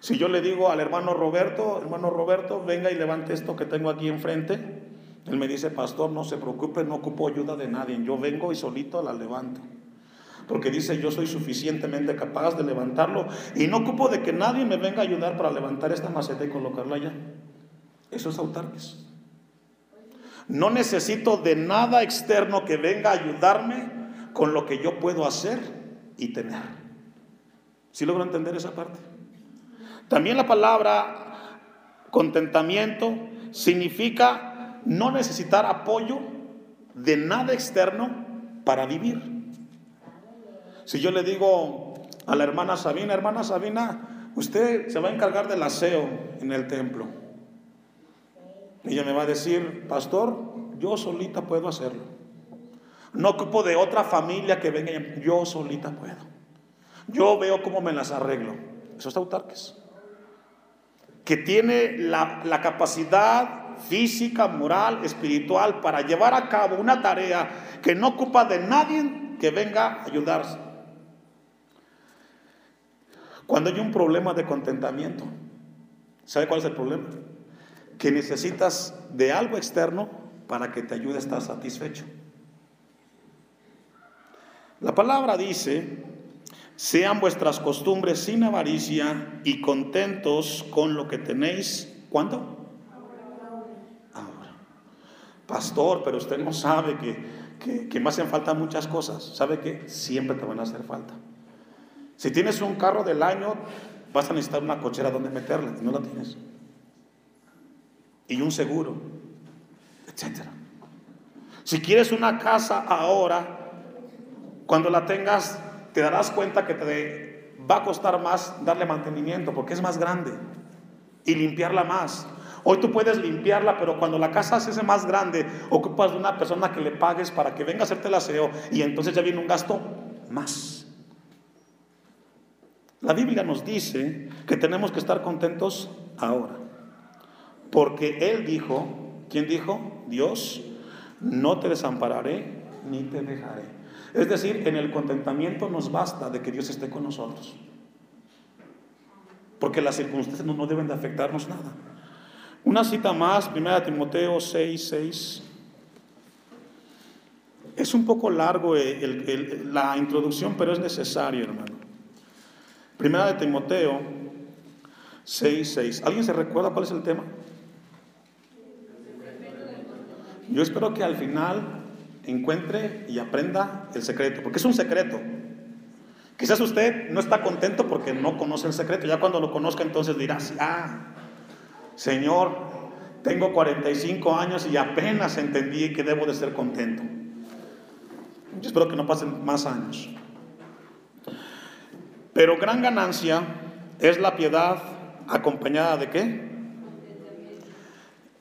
Si yo le digo al hermano Roberto, hermano Roberto, venga y levante esto que tengo aquí enfrente, él me dice, pastor, no se preocupe, no ocupo ayuda de nadie, yo vengo y solito la levanto porque dice yo soy suficientemente capaz de levantarlo y no ocupo de que nadie me venga a ayudar para levantar esta maceta y colocarla allá. Eso es autarques. No necesito de nada externo que venga a ayudarme con lo que yo puedo hacer y tener. ¿Sí logro entender esa parte? También la palabra contentamiento significa no necesitar apoyo de nada externo para vivir. Si yo le digo a la hermana Sabina, hermana Sabina, usted se va a encargar del aseo en el templo. Ella me va a decir, pastor, yo solita puedo hacerlo. No ocupo de otra familia que venga, yo solita puedo. Yo veo cómo me las arreglo. Eso es autarques. Que tiene la, la capacidad física, moral, espiritual para llevar a cabo una tarea que no ocupa de nadie que venga a ayudarse. Cuando hay un problema de contentamiento, ¿sabe cuál es el problema? Que necesitas de algo externo para que te ayude a estar satisfecho. La palabra dice, sean vuestras costumbres sin avaricia y contentos con lo que tenéis. ¿Cuándo? Ahora. Pastor, pero usted no sabe que, que, que me hacen falta muchas cosas. ¿Sabe que Siempre te van a hacer falta. Si tienes un carro del año, vas a necesitar una cochera donde meterla no la tienes. Y un seguro, etc. Si quieres una casa ahora, cuando la tengas, te darás cuenta que te va a costar más darle mantenimiento porque es más grande y limpiarla más. Hoy tú puedes limpiarla, pero cuando la casa se hace más grande, ocupas de una persona que le pagues para que venga a hacerte el aseo y entonces ya viene un gasto más. La Biblia nos dice que tenemos que estar contentos ahora. Porque Él dijo, ¿quién dijo? Dios, no te desampararé ni te dejaré. Es decir, en el contentamiento nos basta de que Dios esté con nosotros. Porque las circunstancias no, deben de afectarnos nada. Una cita más, 1 Timoteo 6, 6. Es un poco largo la introducción, pero es necesario, hermano. Primera de Timoteo 6, 6. ¿Alguien se recuerda cuál es el tema? Yo espero que al final encuentre y aprenda el secreto, porque es un secreto. Quizás usted no está contento porque no conoce el secreto. Ya cuando lo conozca entonces dirá, ah, Señor, tengo 45 años y apenas entendí que debo de ser contento. Yo espero que no pasen más años. Pero gran ganancia es la piedad acompañada de qué?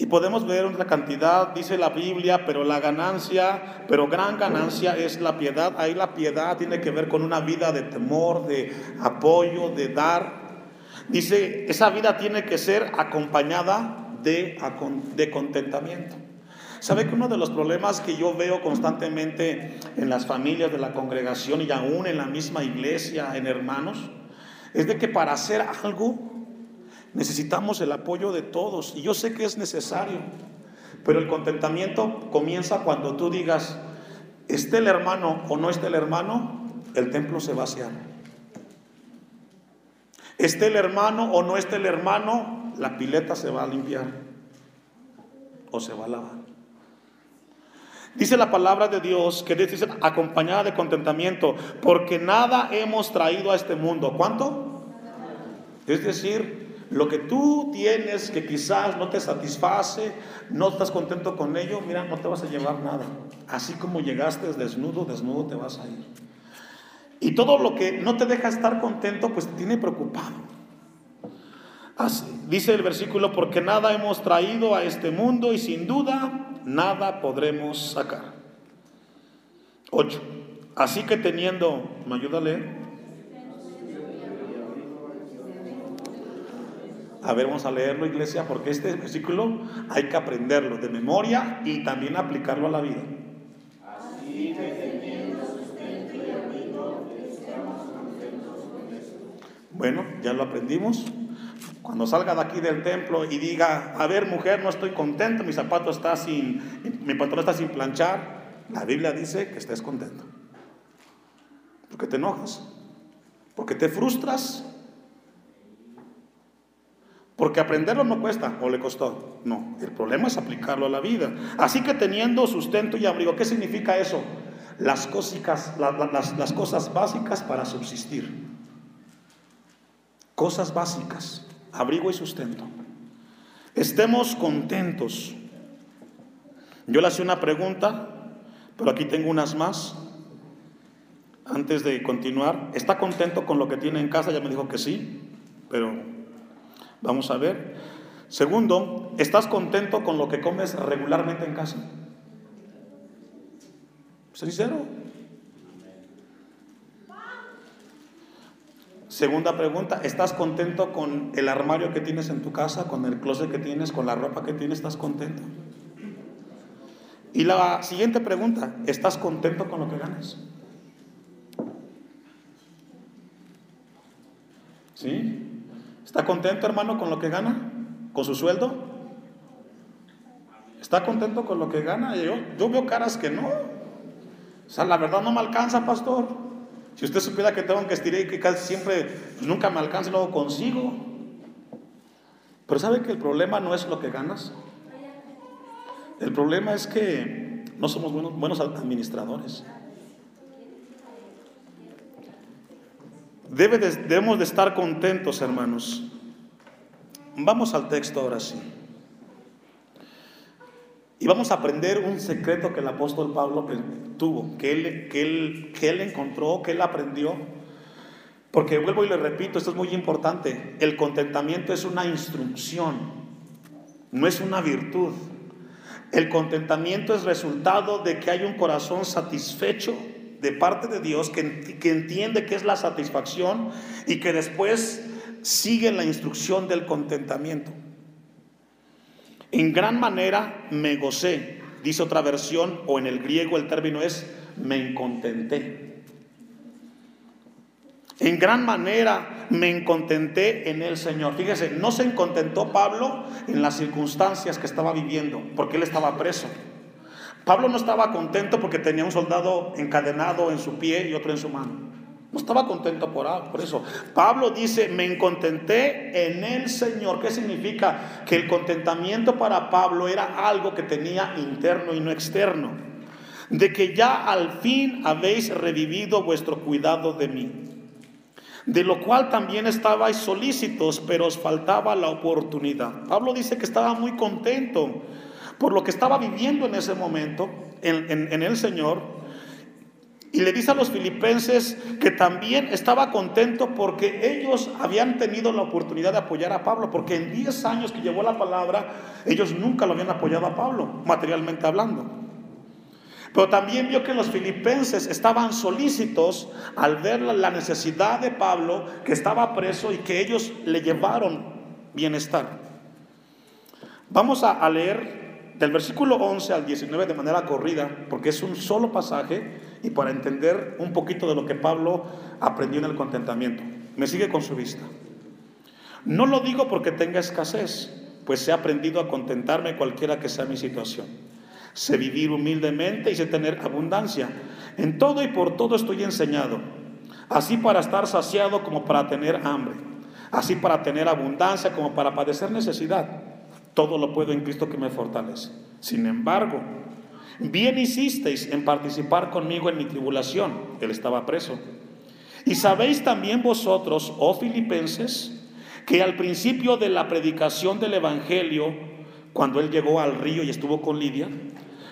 Y podemos ver una cantidad, dice la Biblia, pero la ganancia, pero gran ganancia es la piedad. Ahí la piedad tiene que ver con una vida de temor, de apoyo, de dar. Dice, esa vida tiene que ser acompañada de, de contentamiento. ¿Sabe que uno de los problemas que yo veo constantemente en las familias de la congregación y aún en la misma iglesia, en hermanos, es de que para hacer algo necesitamos el apoyo de todos. Y yo sé que es necesario, pero el contentamiento comienza cuando tú digas, esté el hermano o no esté el hermano, el templo se va a. Esté el hermano o no esté el hermano, la pileta se va a limpiar o se va a lavar. Dice la palabra de Dios que dice acompañada de contentamiento, porque nada hemos traído a este mundo. ¿Cuánto? Es decir, lo que tú tienes que quizás no te satisface, no estás contento con ello, mira, no te vas a llevar nada. Así como llegaste desnudo, desnudo te vas a ir. Y todo lo que no te deja estar contento, pues te tiene preocupado. Dice el versículo, porque nada hemos traído a este mundo y sin duda nada podremos sacar. 8. Así que teniendo, ¿me ayuda a leer? A ver, vamos a leerlo, iglesia, porque este versículo hay que aprenderlo de memoria y también aplicarlo a la vida. Bueno, ya lo aprendimos. Cuando salga de aquí del templo y diga, a ver mujer, no estoy contento, mi zapato está sin, mi pantalón está sin planchar, la Biblia dice que estés contento. Porque te enojas, porque te frustras, porque aprenderlo no cuesta o le costó. No, el problema es aplicarlo a la vida. Así que teniendo sustento y abrigo, ¿qué significa eso? Las, cosas, las, las cosas básicas para subsistir. Cosas básicas abrigo y sustento. Estemos contentos. Yo le hacía una pregunta, pero aquí tengo unas más. Antes de continuar, ¿está contento con lo que tiene en casa? Ya me dijo que sí, pero vamos a ver. Segundo, ¿estás contento con lo que comes regularmente en casa? Sincero. Segunda pregunta, ¿estás contento con el armario que tienes en tu casa, con el closet que tienes, con la ropa que tienes? ¿Estás contento? Y la siguiente pregunta, ¿estás contento con lo que ganas? ¿Sí? ¿Está contento, hermano, con lo que gana? ¿Con su sueldo? ¿Está contento con lo que gana? Yo, yo veo caras que no. O sea, la verdad no me alcanza, pastor. Si usted supiera que tengo que estirar y que casi siempre pues, nunca me alcanza y consigo. Pero ¿sabe que el problema no es lo que ganas? El problema es que no somos buenos, administradores. Debe debemos de estar contentos, hermanos. Vamos al texto ahora sí. Y vamos a aprender un secreto que el apóstol Pablo tuvo, que él, que él, que él encontró, que él aprendió. Porque vuelvo y le repito, esto es muy importante, el contentamiento es una instrucción, no es una virtud. El contentamiento es resultado de que hay un corazón satisfecho de parte de Dios que, que entiende que es la satisfacción y que después sigue la instrucción del contentamiento. En gran manera me gocé, dice otra versión, o en el griego el término es me contenté. En gran manera me contenté en el Señor. Fíjese, no se contentó Pablo en las circunstancias que estaba viviendo, porque él estaba preso. Pablo no estaba contento porque tenía un soldado encadenado en su pie y otro en su mano. No estaba contento por, por eso. Pablo dice, me contenté en el Señor. ¿Qué significa? Que el contentamiento para Pablo era algo que tenía interno y no externo. De que ya al fin habéis revivido vuestro cuidado de mí. De lo cual también estabais solícitos, pero os faltaba la oportunidad. Pablo dice que estaba muy contento por lo que estaba viviendo en ese momento en, en el Señor y le dice a los filipenses que también estaba contento porque ellos habían tenido la oportunidad de apoyar a Pablo, porque en 10 años que llevó la palabra, ellos nunca lo habían apoyado a Pablo, materialmente hablando. Pero también vio que los filipenses estaban solícitos al ver la necesidad de Pablo, que estaba preso y que ellos le llevaron bienestar. Vamos a, leer del versículo 11 al 19 de manera corrida, porque es un solo pasaje y para entender un poquito de lo que Pablo aprendió en el contentamiento. Me sigue con su vista. No lo digo porque tenga escasez, pues he aprendido a contentarme cualquiera que sea mi situación. Sé vivir humildemente y sé tener abundancia. En todo y por todo estoy enseñado, así para estar saciado como para tener hambre, así para tener abundancia como para padecer necesidad. Todo lo puedo en Cristo que me fortalece. Sin embargo, bien hicisteis en participar conmigo en mi tribulación. Él estaba preso. Y sabéis también vosotros, oh filipenses, que al principio de la predicación del Evangelio, cuando él llegó al río y estuvo con Lidia,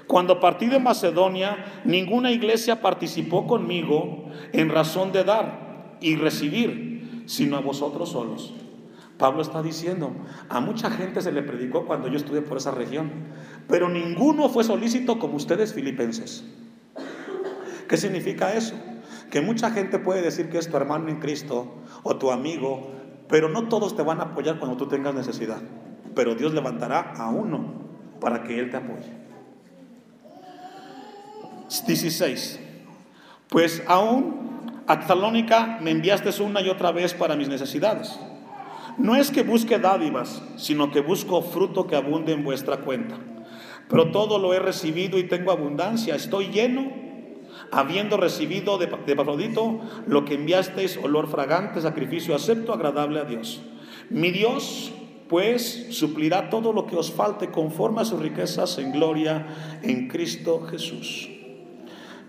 cuando partí de Macedonia, ninguna iglesia participó conmigo en razón de dar y recibir, sino a vosotros solos. Pablo está diciendo, a mucha gente se le predicó cuando yo estuve por esa región, pero ninguno fue solícito como ustedes filipenses. ¿Qué significa eso? Que mucha gente puede decir que es tu hermano en Cristo o tu amigo, pero no todos te van a apoyar cuando tú tengas necesidad. Pero Dios levantará a uno para que Él te apoye. 16. Pues aún a Tesalónica me enviaste una y otra vez para mis necesidades no es que busque dádivas, sino que busco fruto que abunde en vuestra cuenta. Pero todo lo he recibido y tengo abundancia. Estoy lleno, habiendo recibido de, de lo que enviasteis, olor fragante, sacrificio acepto, agradable a Dios. Mi Dios, pues, suplirá todo lo que os falte conforme a sus riquezas en gloria en Cristo Jesús.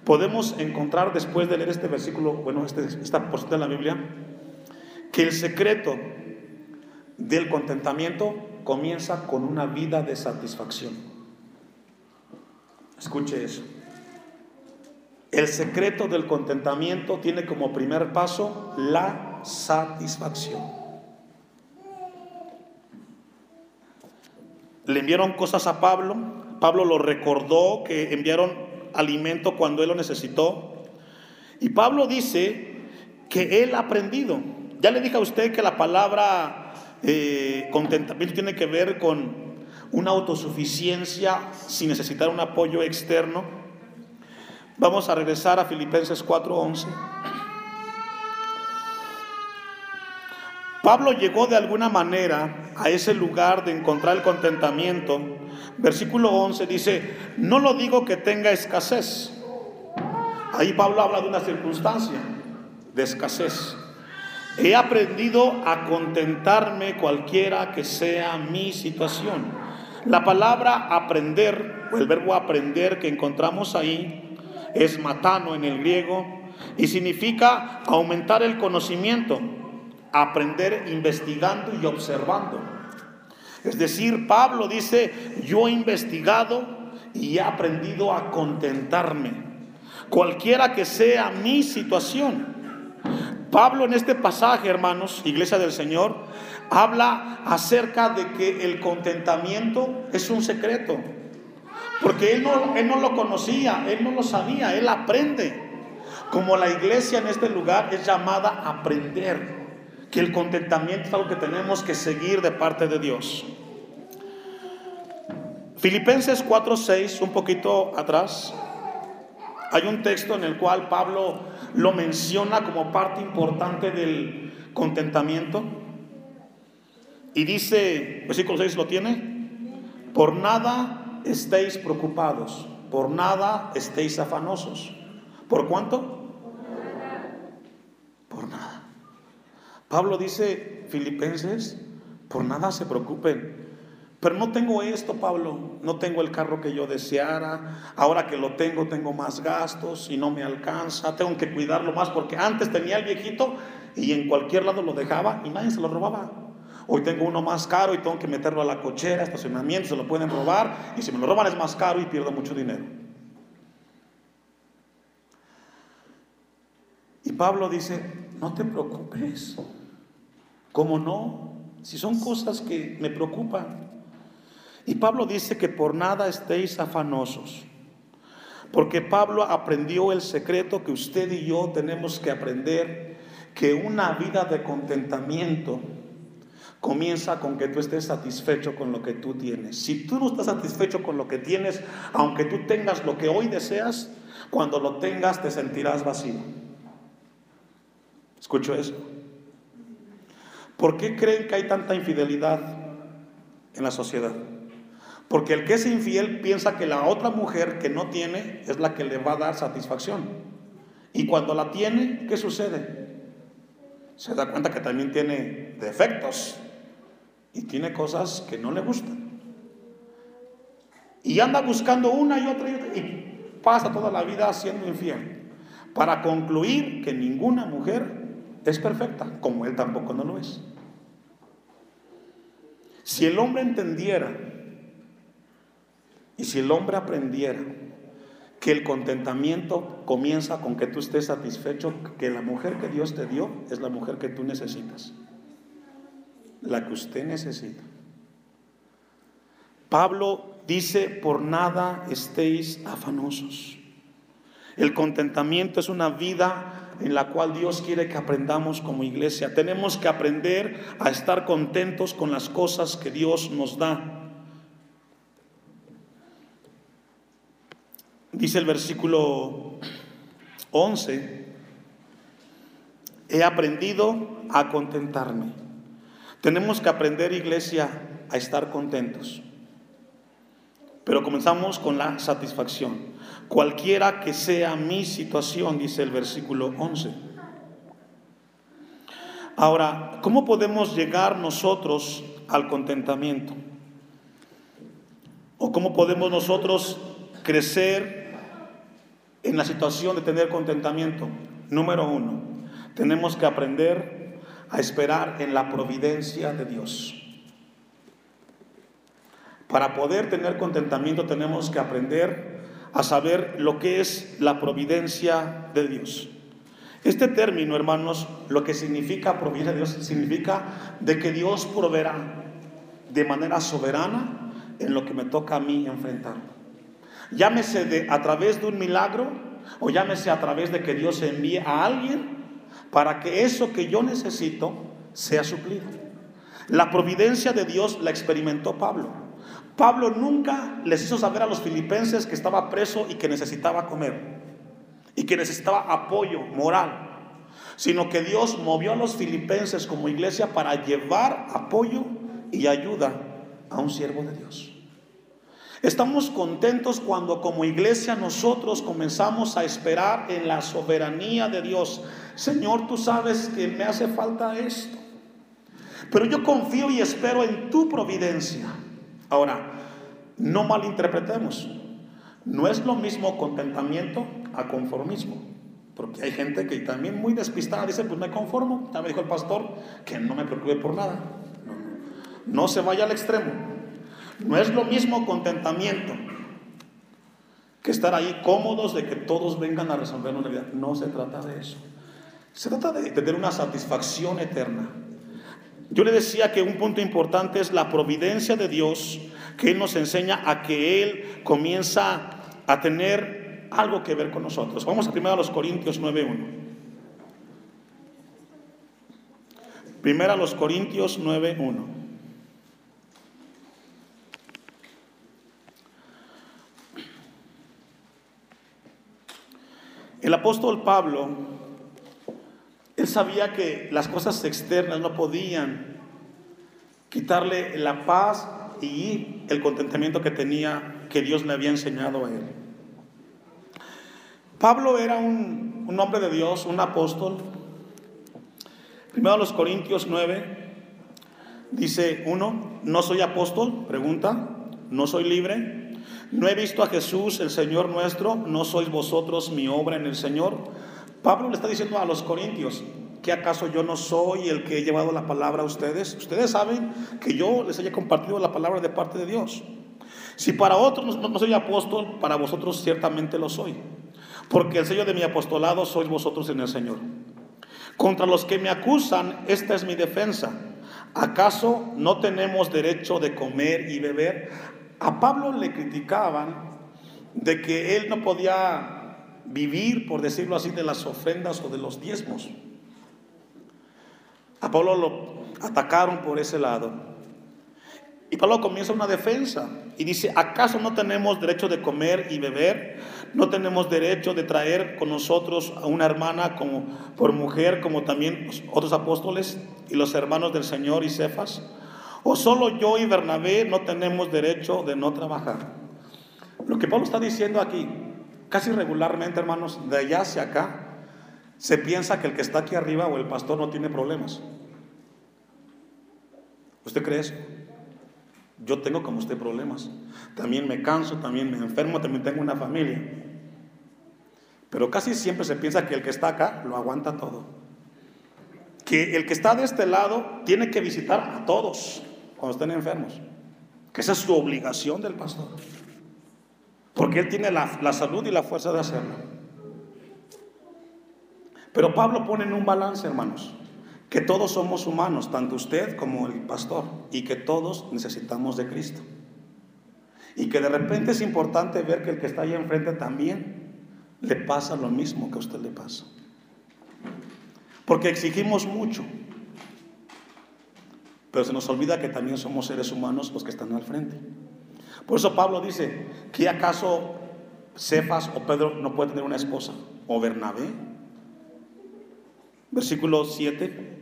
Podemos encontrar después de leer este versículo, bueno, este, esta porción de la Biblia, que el secreto del contentamiento comienza con una vida de satisfacción. Escuche eso. El secreto del contentamiento tiene como primer paso la satisfacción. Le enviaron cosas a Pablo, Pablo lo recordó que enviaron alimento cuando él lo necesitó. Y Pablo dice que él ha aprendido. Ya le dije a usted que la palabra eh, contentamiento tiene que ver con una autosuficiencia sin necesitar un apoyo externo. Vamos a regresar a Filipenses 4:11. Pablo llegó de alguna manera a ese lugar de encontrar el contentamiento. Versículo 11 dice, no lo digo que tenga escasez. Ahí Pablo habla de una circunstancia de escasez. He aprendido a contentarme cualquiera que sea mi situación. La palabra aprender, o el verbo aprender que encontramos ahí, es matano en el griego y significa aumentar el conocimiento, aprender investigando y observando. Es decir, Pablo dice, yo he investigado y he aprendido a contentarme, cualquiera que sea mi situación. Pablo en este pasaje, hermanos, Iglesia del Señor, habla acerca de que el contentamiento es un secreto. Porque él no, él no lo conocía, él no lo sabía, él aprende. Como la iglesia en este lugar es llamada a aprender que el contentamiento es algo que tenemos que seguir de parte de Dios. Filipenses 4:6, un poquito atrás, hay un texto en el cual Pablo lo menciona como parte importante del contentamiento. Y dice, versículo 6 lo tiene, por nada estéis preocupados, por nada estéis afanosos. ¿Por cuánto? Por nada. Pablo dice, Filipenses, por nada se preocupen. Pero no tengo esto, Pablo, no tengo el carro que yo deseara, ahora que lo tengo tengo más gastos y no me alcanza, tengo que cuidarlo más porque antes tenía el viejito y en cualquier lado lo dejaba y nadie se lo robaba. Hoy tengo uno más caro y tengo que meterlo a la cochera, estacionamiento, se lo pueden robar y si me lo roban es más caro y pierdo mucho dinero. Y Pablo dice, no te preocupes, ¿cómo no? Si son cosas que me preocupan. Y Pablo dice que por nada estéis afanosos, porque Pablo aprendió el secreto que usted y yo tenemos que aprender, que una vida de contentamiento comienza con que tú estés satisfecho con lo que tú tienes. Si tú no estás satisfecho con lo que tienes, aunque tú tengas lo que hoy deseas, cuando lo tengas te sentirás vacío. ¿Escucho eso? ¿Por qué creen que hay tanta infidelidad en la sociedad? Porque el que es infiel piensa que la otra mujer que no tiene es la que le va a dar satisfacción. Y cuando la tiene, ¿qué sucede? Se da cuenta que también tiene defectos y tiene cosas que no le gustan. Y anda buscando una y otra y otra y pasa toda la vida siendo infiel. Para concluir que ninguna mujer es perfecta, como él tampoco no lo es. Si el hombre entendiera y si el hombre aprendiera que el contentamiento comienza con que tú estés satisfecho, que la mujer que Dios te dio es la mujer que tú necesitas, la que usted necesita. Pablo dice, por nada estéis afanosos. El contentamiento es una vida en la cual Dios quiere que aprendamos como iglesia. Tenemos que aprender a estar contentos con las cosas que Dios nos da. Dice el versículo 11, he aprendido a contentarme. Tenemos que aprender, iglesia, a estar contentos. Pero comenzamos con la satisfacción. Cualquiera que sea mi situación, dice el versículo 11. Ahora, ¿cómo podemos llegar nosotros al contentamiento? ¿O cómo podemos nosotros crecer en la situación de tener contentamiento? Número uno, tenemos que aprender a esperar en la providencia de Dios. Para poder tener contentamiento tenemos que aprender a saber lo que es la providencia de Dios. Este término, hermanos, lo que significa providencia de Dios, significa de que Dios proveerá de manera soberana en lo que me toca a mí enfrentar. Llámese a través de un milagro o llámese a través de que Dios envíe a alguien para que eso que yo necesito sea suplido. La providencia de Dios la experimentó Pablo. Pablo nunca les hizo saber a los filipenses que estaba preso y que necesitaba comer y que necesitaba apoyo moral, sino que Dios movió a los filipenses como iglesia para llevar apoyo y ayuda a un siervo de Dios. Estamos contentos cuando como iglesia nosotros comenzamos a esperar en la soberanía de Dios. Señor, tú sabes que me hace falta esto. Pero yo confío y espero en tu providencia. Ahora, no malinterpretemos. No es lo mismo contentamiento a conformismo. Porque hay gente que también muy despistada dice, pues me conformo. Ya me dijo el pastor que no me preocupe por nada. no se vaya al extremo. No es lo mismo contentamiento que estar ahí cómodos de que todos vengan a resolver nuestra vida. No se trata de eso. Se trata de tener una satisfacción eterna. Yo le decía que un punto importante es la providencia de Dios, que Él nos enseña a que Él comienza a tener algo que ver con nosotros. Vamos a primero a los Corintios 9.1. Primero los Corintios 9.1. El apóstol Pablo, él sabía que las cosas externas no podían quitarle la paz y el contentamiento que tenía, que Dios le había enseñado a él. Pablo era un, un hombre de Dios, un apóstol. Primero los Corintios 9, dice uno, no soy apóstol, pregunta, no soy libre, no he visto a Jesús, el Señor nuestro, no sois vosotros mi obra en el Señor. Pablo le está diciendo a los corintios, ¿que acaso yo no soy el que he llevado la palabra a ustedes? Ustedes saben que yo les haya compartido la palabra de parte de Dios. Si para otros no, soy apóstol, para vosotros ciertamente lo soy. Porque el sello de mi apostolado sois vosotros en el Señor. Contra los que me acusan, esta es mi defensa. ¿Acaso no tenemos derecho de comer y beber? A Pablo le criticaban de que él no podía vivir, por decirlo así, de las ofrendas o de los diezmos. A Pablo lo atacaron por ese lado. Y Pablo comienza una defensa y dice, ¿acaso no tenemos derecho de comer y beber? ¿No tenemos derecho de traer con nosotros a una hermana como, por mujer, como también otros apóstoles y los hermanos del Señor y Cefas? ¿O solo yo y Bernabé no tenemos derecho de no trabajar? Lo que Pablo está diciendo aquí, casi regularmente, hermanos, de allá hacia acá, se piensa que el que está aquí arriba o el pastor no tiene problemas. ¿Usted cree eso? Yo tengo como usted problemas. También me canso, también me enfermo, también tengo una familia. Pero casi siempre se piensa que el que está acá lo aguanta todo. Que el que está de este lado tiene que visitar a todos cuando estén enfermos. Que esa es su obligación del pastor. Porque él tiene la, la salud y la fuerza de hacerlo. Pero Pablo pone en un balance, hermanos, que todos somos humanos, tanto usted como el pastor, y que todos necesitamos de Cristo. Y que de repente es importante ver que el que está ahí enfrente también le pasa lo mismo que a usted le pasa. Porque exigimos mucho. Pero se nos olvida que también somos seres humanos los que están al frente. Por eso Pablo dice, ¿qué acaso Cefas o Pedro no puede tener una esposa? ¿O Bernabé? Versículo 7.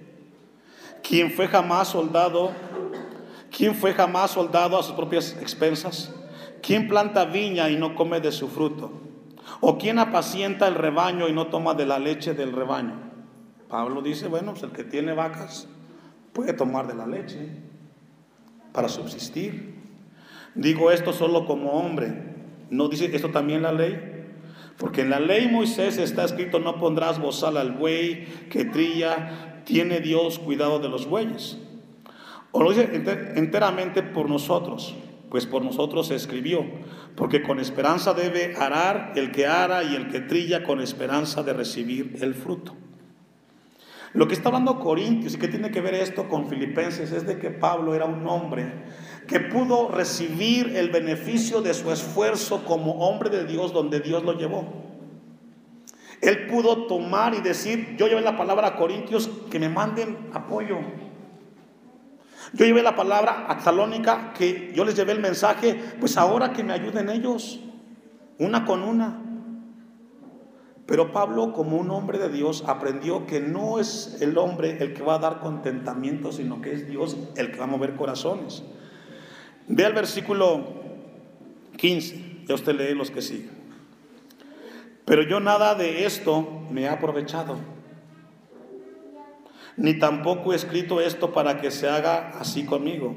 ¿Quién fue jamás soldado? ¿Quién fue jamás soldado a sus propias expensas? ¿Quién planta viña y no come de su fruto? ¿O quién apacienta el rebaño y no toma de la leche del rebaño? Pablo dice, bueno, pues el que tiene vacas, puede tomar de la leche para subsistir. Digo esto solo como hombre. ¿No dice esto también la ley? Porque en la ley Moisés está escrito, no pondrás bozal al buey que trilla, tiene Dios cuidado de los bueyes. O lo dice enteramente por nosotros, pues por nosotros se escribió, porque con esperanza debe arar el que ara y el que trilla con esperanza de recibir el fruto. Lo que está hablando Corintios y que tiene que ver esto con Filipenses es de que Pablo era un hombre que pudo recibir el beneficio de su esfuerzo como hombre de Dios donde Dios lo llevó. Él pudo tomar y decir, yo llevé la palabra a Corintios que me manden apoyo. Yo llevé la palabra a Salónica que yo les llevé el mensaje, pues ahora que me ayuden ellos, una con una. Pero Pablo, como un hombre de Dios, aprendió que no es el hombre el que va a dar contentamiento, sino que es Dios el que va a mover corazones. Ve al versículo 15, ya usted lee los que siguen. Pero yo nada de esto me he aprovechado, ni tampoco he escrito esto para que se haga así conmigo,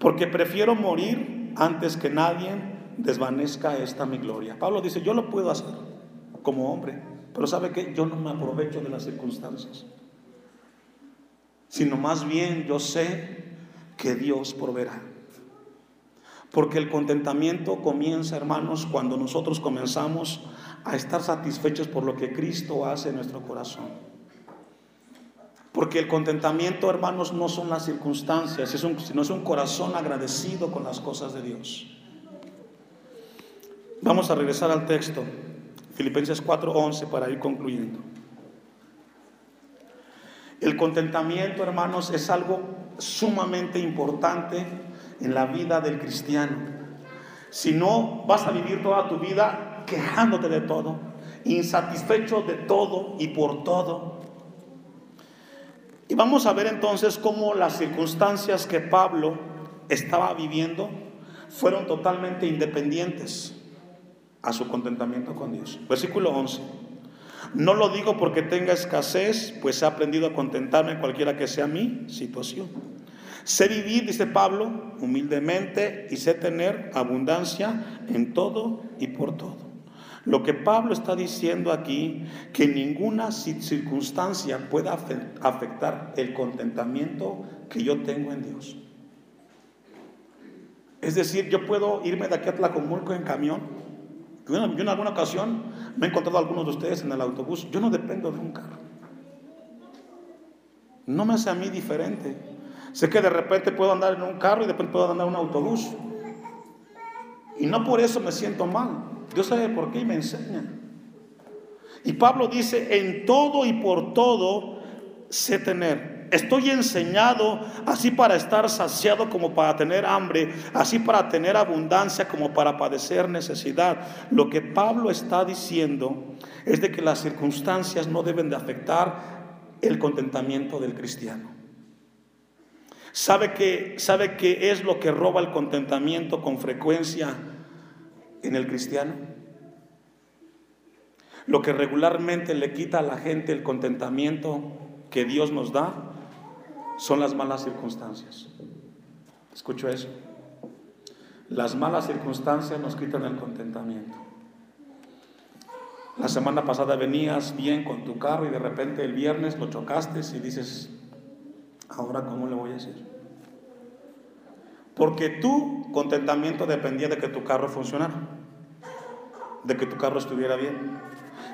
porque prefiero morir antes que nadie desvanezca esta mi gloria. Pablo dice, yo lo puedo hacer como hombre. Pero sabe que yo no me aprovecho de las circunstancias, sino más bien yo sé que Dios proveerá. Porque el contentamiento comienza, hermanos, cuando nosotros comenzamos a estar satisfechos por lo que Cristo hace en nuestro corazón. Porque el contentamiento, hermanos, no son las circunstancias, sino es un corazón agradecido con las cosas de Dios. Vamos a regresar al texto, Filipenses 4:11, para ir concluyendo. El contentamiento, hermanos, es algo sumamente importante en la vida del cristiano. Si no, vas a vivir toda tu vida quejándote de todo, insatisfecho de todo y por todo. Y vamos a ver entonces cómo las circunstancias que Pablo estaba viviendo fueron totalmente independientes a su contentamiento con Dios. Versículo 11. No lo digo porque tenga escasez, pues he aprendido a contentarme en cualquiera que sea mi situación. Sé vivir, dice Pablo, humildemente y sé tener abundancia en todo y por todo. Lo que Pablo está diciendo aquí, que ninguna circunstancia pueda afectar el contentamiento que yo tengo en Dios. Es decir, yo puedo irme de aquí a Tlacomulco en camión. Yo en alguna ocasión me he encontrado algunos de ustedes en el autobús. Yo no dependo de un carro. No me hace a mí diferente. Sé que de repente puedo andar en un carro y de repente puedo andar en un autobús. Y no por eso me siento mal. Dios sabe por qué y me enseña. Y Pablo dice, en todo y por todo sé tener. Estoy enseñado así para estar saciado como para tener hambre, así para tener abundancia como para padecer necesidad. Lo que Pablo está diciendo es de que las circunstancias no deben de afectar el contentamiento del cristiano. ¿Sabe que, ¿Sabe qué es lo que roba el contentamiento con frecuencia? en el cristiano. Lo que regularmente le quita a la gente el contentamiento que Dios nos da son las malas circunstancias. Escucho eso. Las malas circunstancias nos quitan el contentamiento. La semana pasada venías bien con tu carro y de repente el viernes lo chocaste y dices, ahora cómo le voy a hacer. Porque tu contentamiento dependía de que tu carro funcionara, de que tu carro estuviera bien.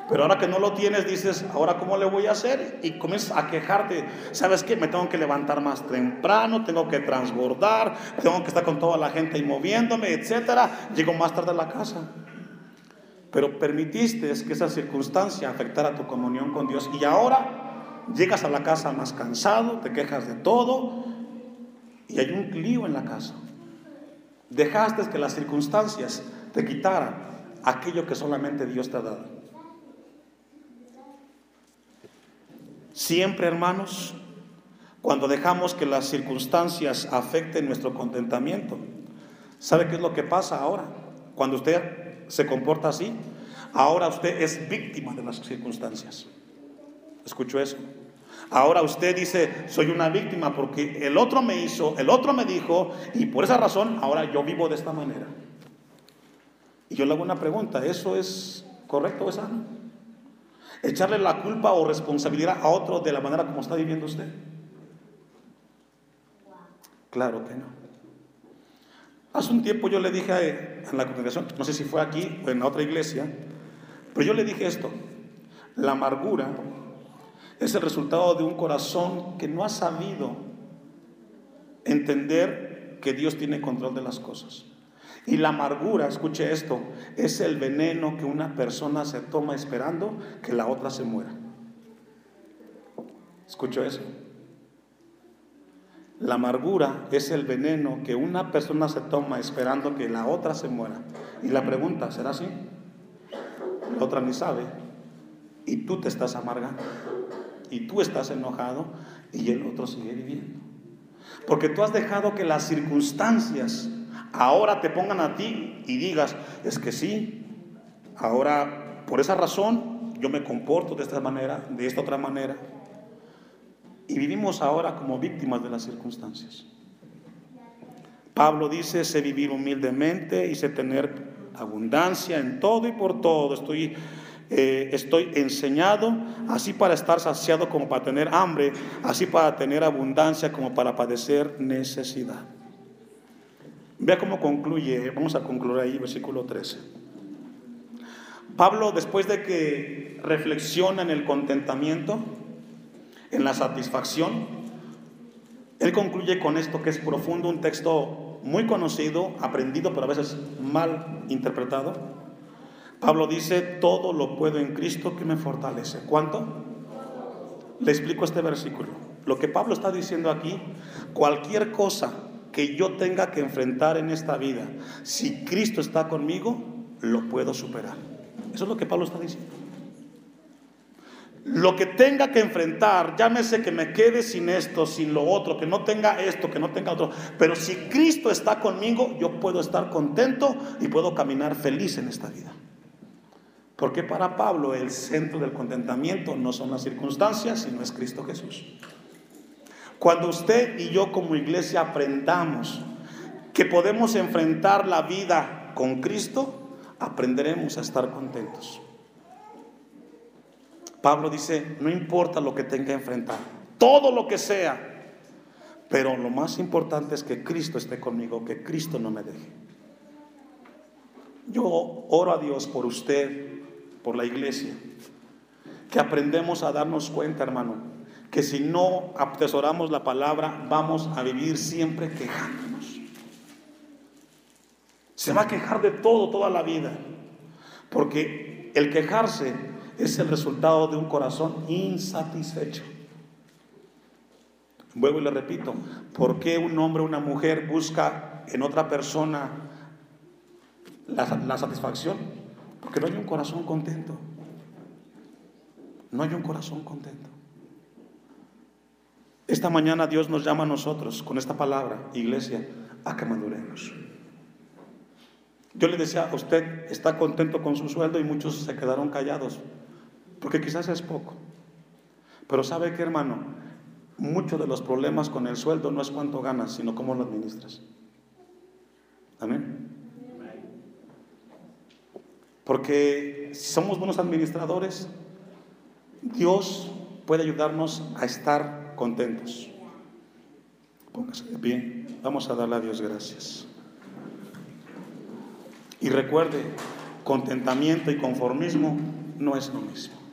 Pero ahora que no lo tienes, dices, ahora cómo le voy a hacer? Y comienzas a quejarte. ¿Sabes qué? Me tengo que levantar más temprano, tengo que transbordar, tengo que estar con toda la gente y moviéndome, etcétera. Llego más tarde a la casa. Pero permitiste que esa circunstancia afectara tu comunión con Dios. Y ahora llegas a la casa más cansado, te quejas de todo, y hay un lío en la casa. Dejaste que las circunstancias te quitaran aquello que solamente Dios te ha dado. Siempre, hermanos, cuando dejamos que las circunstancias afecten nuestro contentamiento, ¿sabe qué es lo que pasa ahora? Cuando usted se comporta así, ahora usted es víctima de las circunstancias. ¿Escuchó eso? Ahora usted dice, soy una víctima porque el otro me hizo, el otro me dijo, y por esa razón ahora yo vivo de esta manera. Y yo le hago una pregunta, ¿eso es correcto o es sano? Echarle la culpa o responsabilidad a otro de la manera como está viviendo usted. Claro que no. Hace un tiempo yo le dije a, a la congregación, no sé si fue aquí o en otra iglesia, pero yo le dije esto, la amargura es el resultado de un corazón que no ha sabido entender que Dios tiene control de las cosas. Y la amargura, escuche esto, es el veneno que una persona se toma esperando que la otra se muera. ¿Escucho eso? La amargura es el veneno que una persona se toma esperando que la otra se muera. Y la pregunta, ¿será así? La otra ni sabe. Y tú te estás amargando y tú estás enojado y el otro sigue viviendo. Porque tú has dejado que las circunstancias ahora te pongan a ti y digas, es que sí, ahora por esa razón yo me comporto de esta manera, de esta otra manera. Y vivimos ahora como víctimas de las circunstancias. Pablo dice, sé vivir humildemente y sé tener abundancia en todo y por todo. Estoy eh, estoy enseñado, así para estar saciado como para tener hambre, así para tener abundancia como para padecer necesidad. Vea cómo concluye, vamos a concluir ahí, versículo 13. Pablo, después de que reflexiona en el contentamiento, en la satisfacción, él concluye con esto que es profundo, un texto muy conocido, aprendido, pero a veces mal interpretado. Pablo dice, todo lo puedo en Cristo que me fortalece. ¿Cuánto? Le explico este versículo. Lo que Pablo está diciendo aquí, cualquier cosa que yo tenga que enfrentar en esta vida, si Cristo está conmigo, lo puedo superar. Eso es lo que Pablo está diciendo. Lo que tenga que enfrentar, llámese que me quede sin esto, sin lo otro, que no tenga esto, que no tenga otro. Pero si Cristo está conmigo, yo puedo estar contento y puedo caminar feliz en esta vida. Porque para Pablo el centro del contentamiento no son las circunstancias, sino es Cristo Jesús. Cuando usted y yo como iglesia aprendamos que podemos enfrentar la vida con Cristo, aprenderemos a estar contentos. Pablo dice, no importa lo que tenga que enfrentar, todo lo que sea, pero lo más importante es que Cristo esté conmigo, que Cristo no me deje. Yo oro a Dios por usted, por la iglesia, que aprendemos a darnos cuenta, hermano, que si no atesoramos la palabra, vamos a vivir siempre quejándonos. Se va a quejar de todo toda la vida. Porque el quejarse es el resultado de un corazón insatisfecho. Vuelvo y le repito, ¿por qué un hombre o una mujer busca en otra persona la, la, satisfacción? Porque no hay un corazón contento. No hay un corazón contento. Esta mañana Dios nos llama a nosotros con esta palabra, iglesia, a que maduremos. Yo le decía, usted está contento con su sueldo y muchos se quedaron callados, porque quizás es poco. Pero sabe que hermano, muchos de los problemas con el sueldo no es cuánto ganas, sino cómo lo administras. Amén. Porque si somos buenos administradores, Dios puede ayudarnos a estar contentos. Póngase de pie. Vamos a darle a Dios gracias. Y recuerde, contentamiento y conformismo no es lo mismo.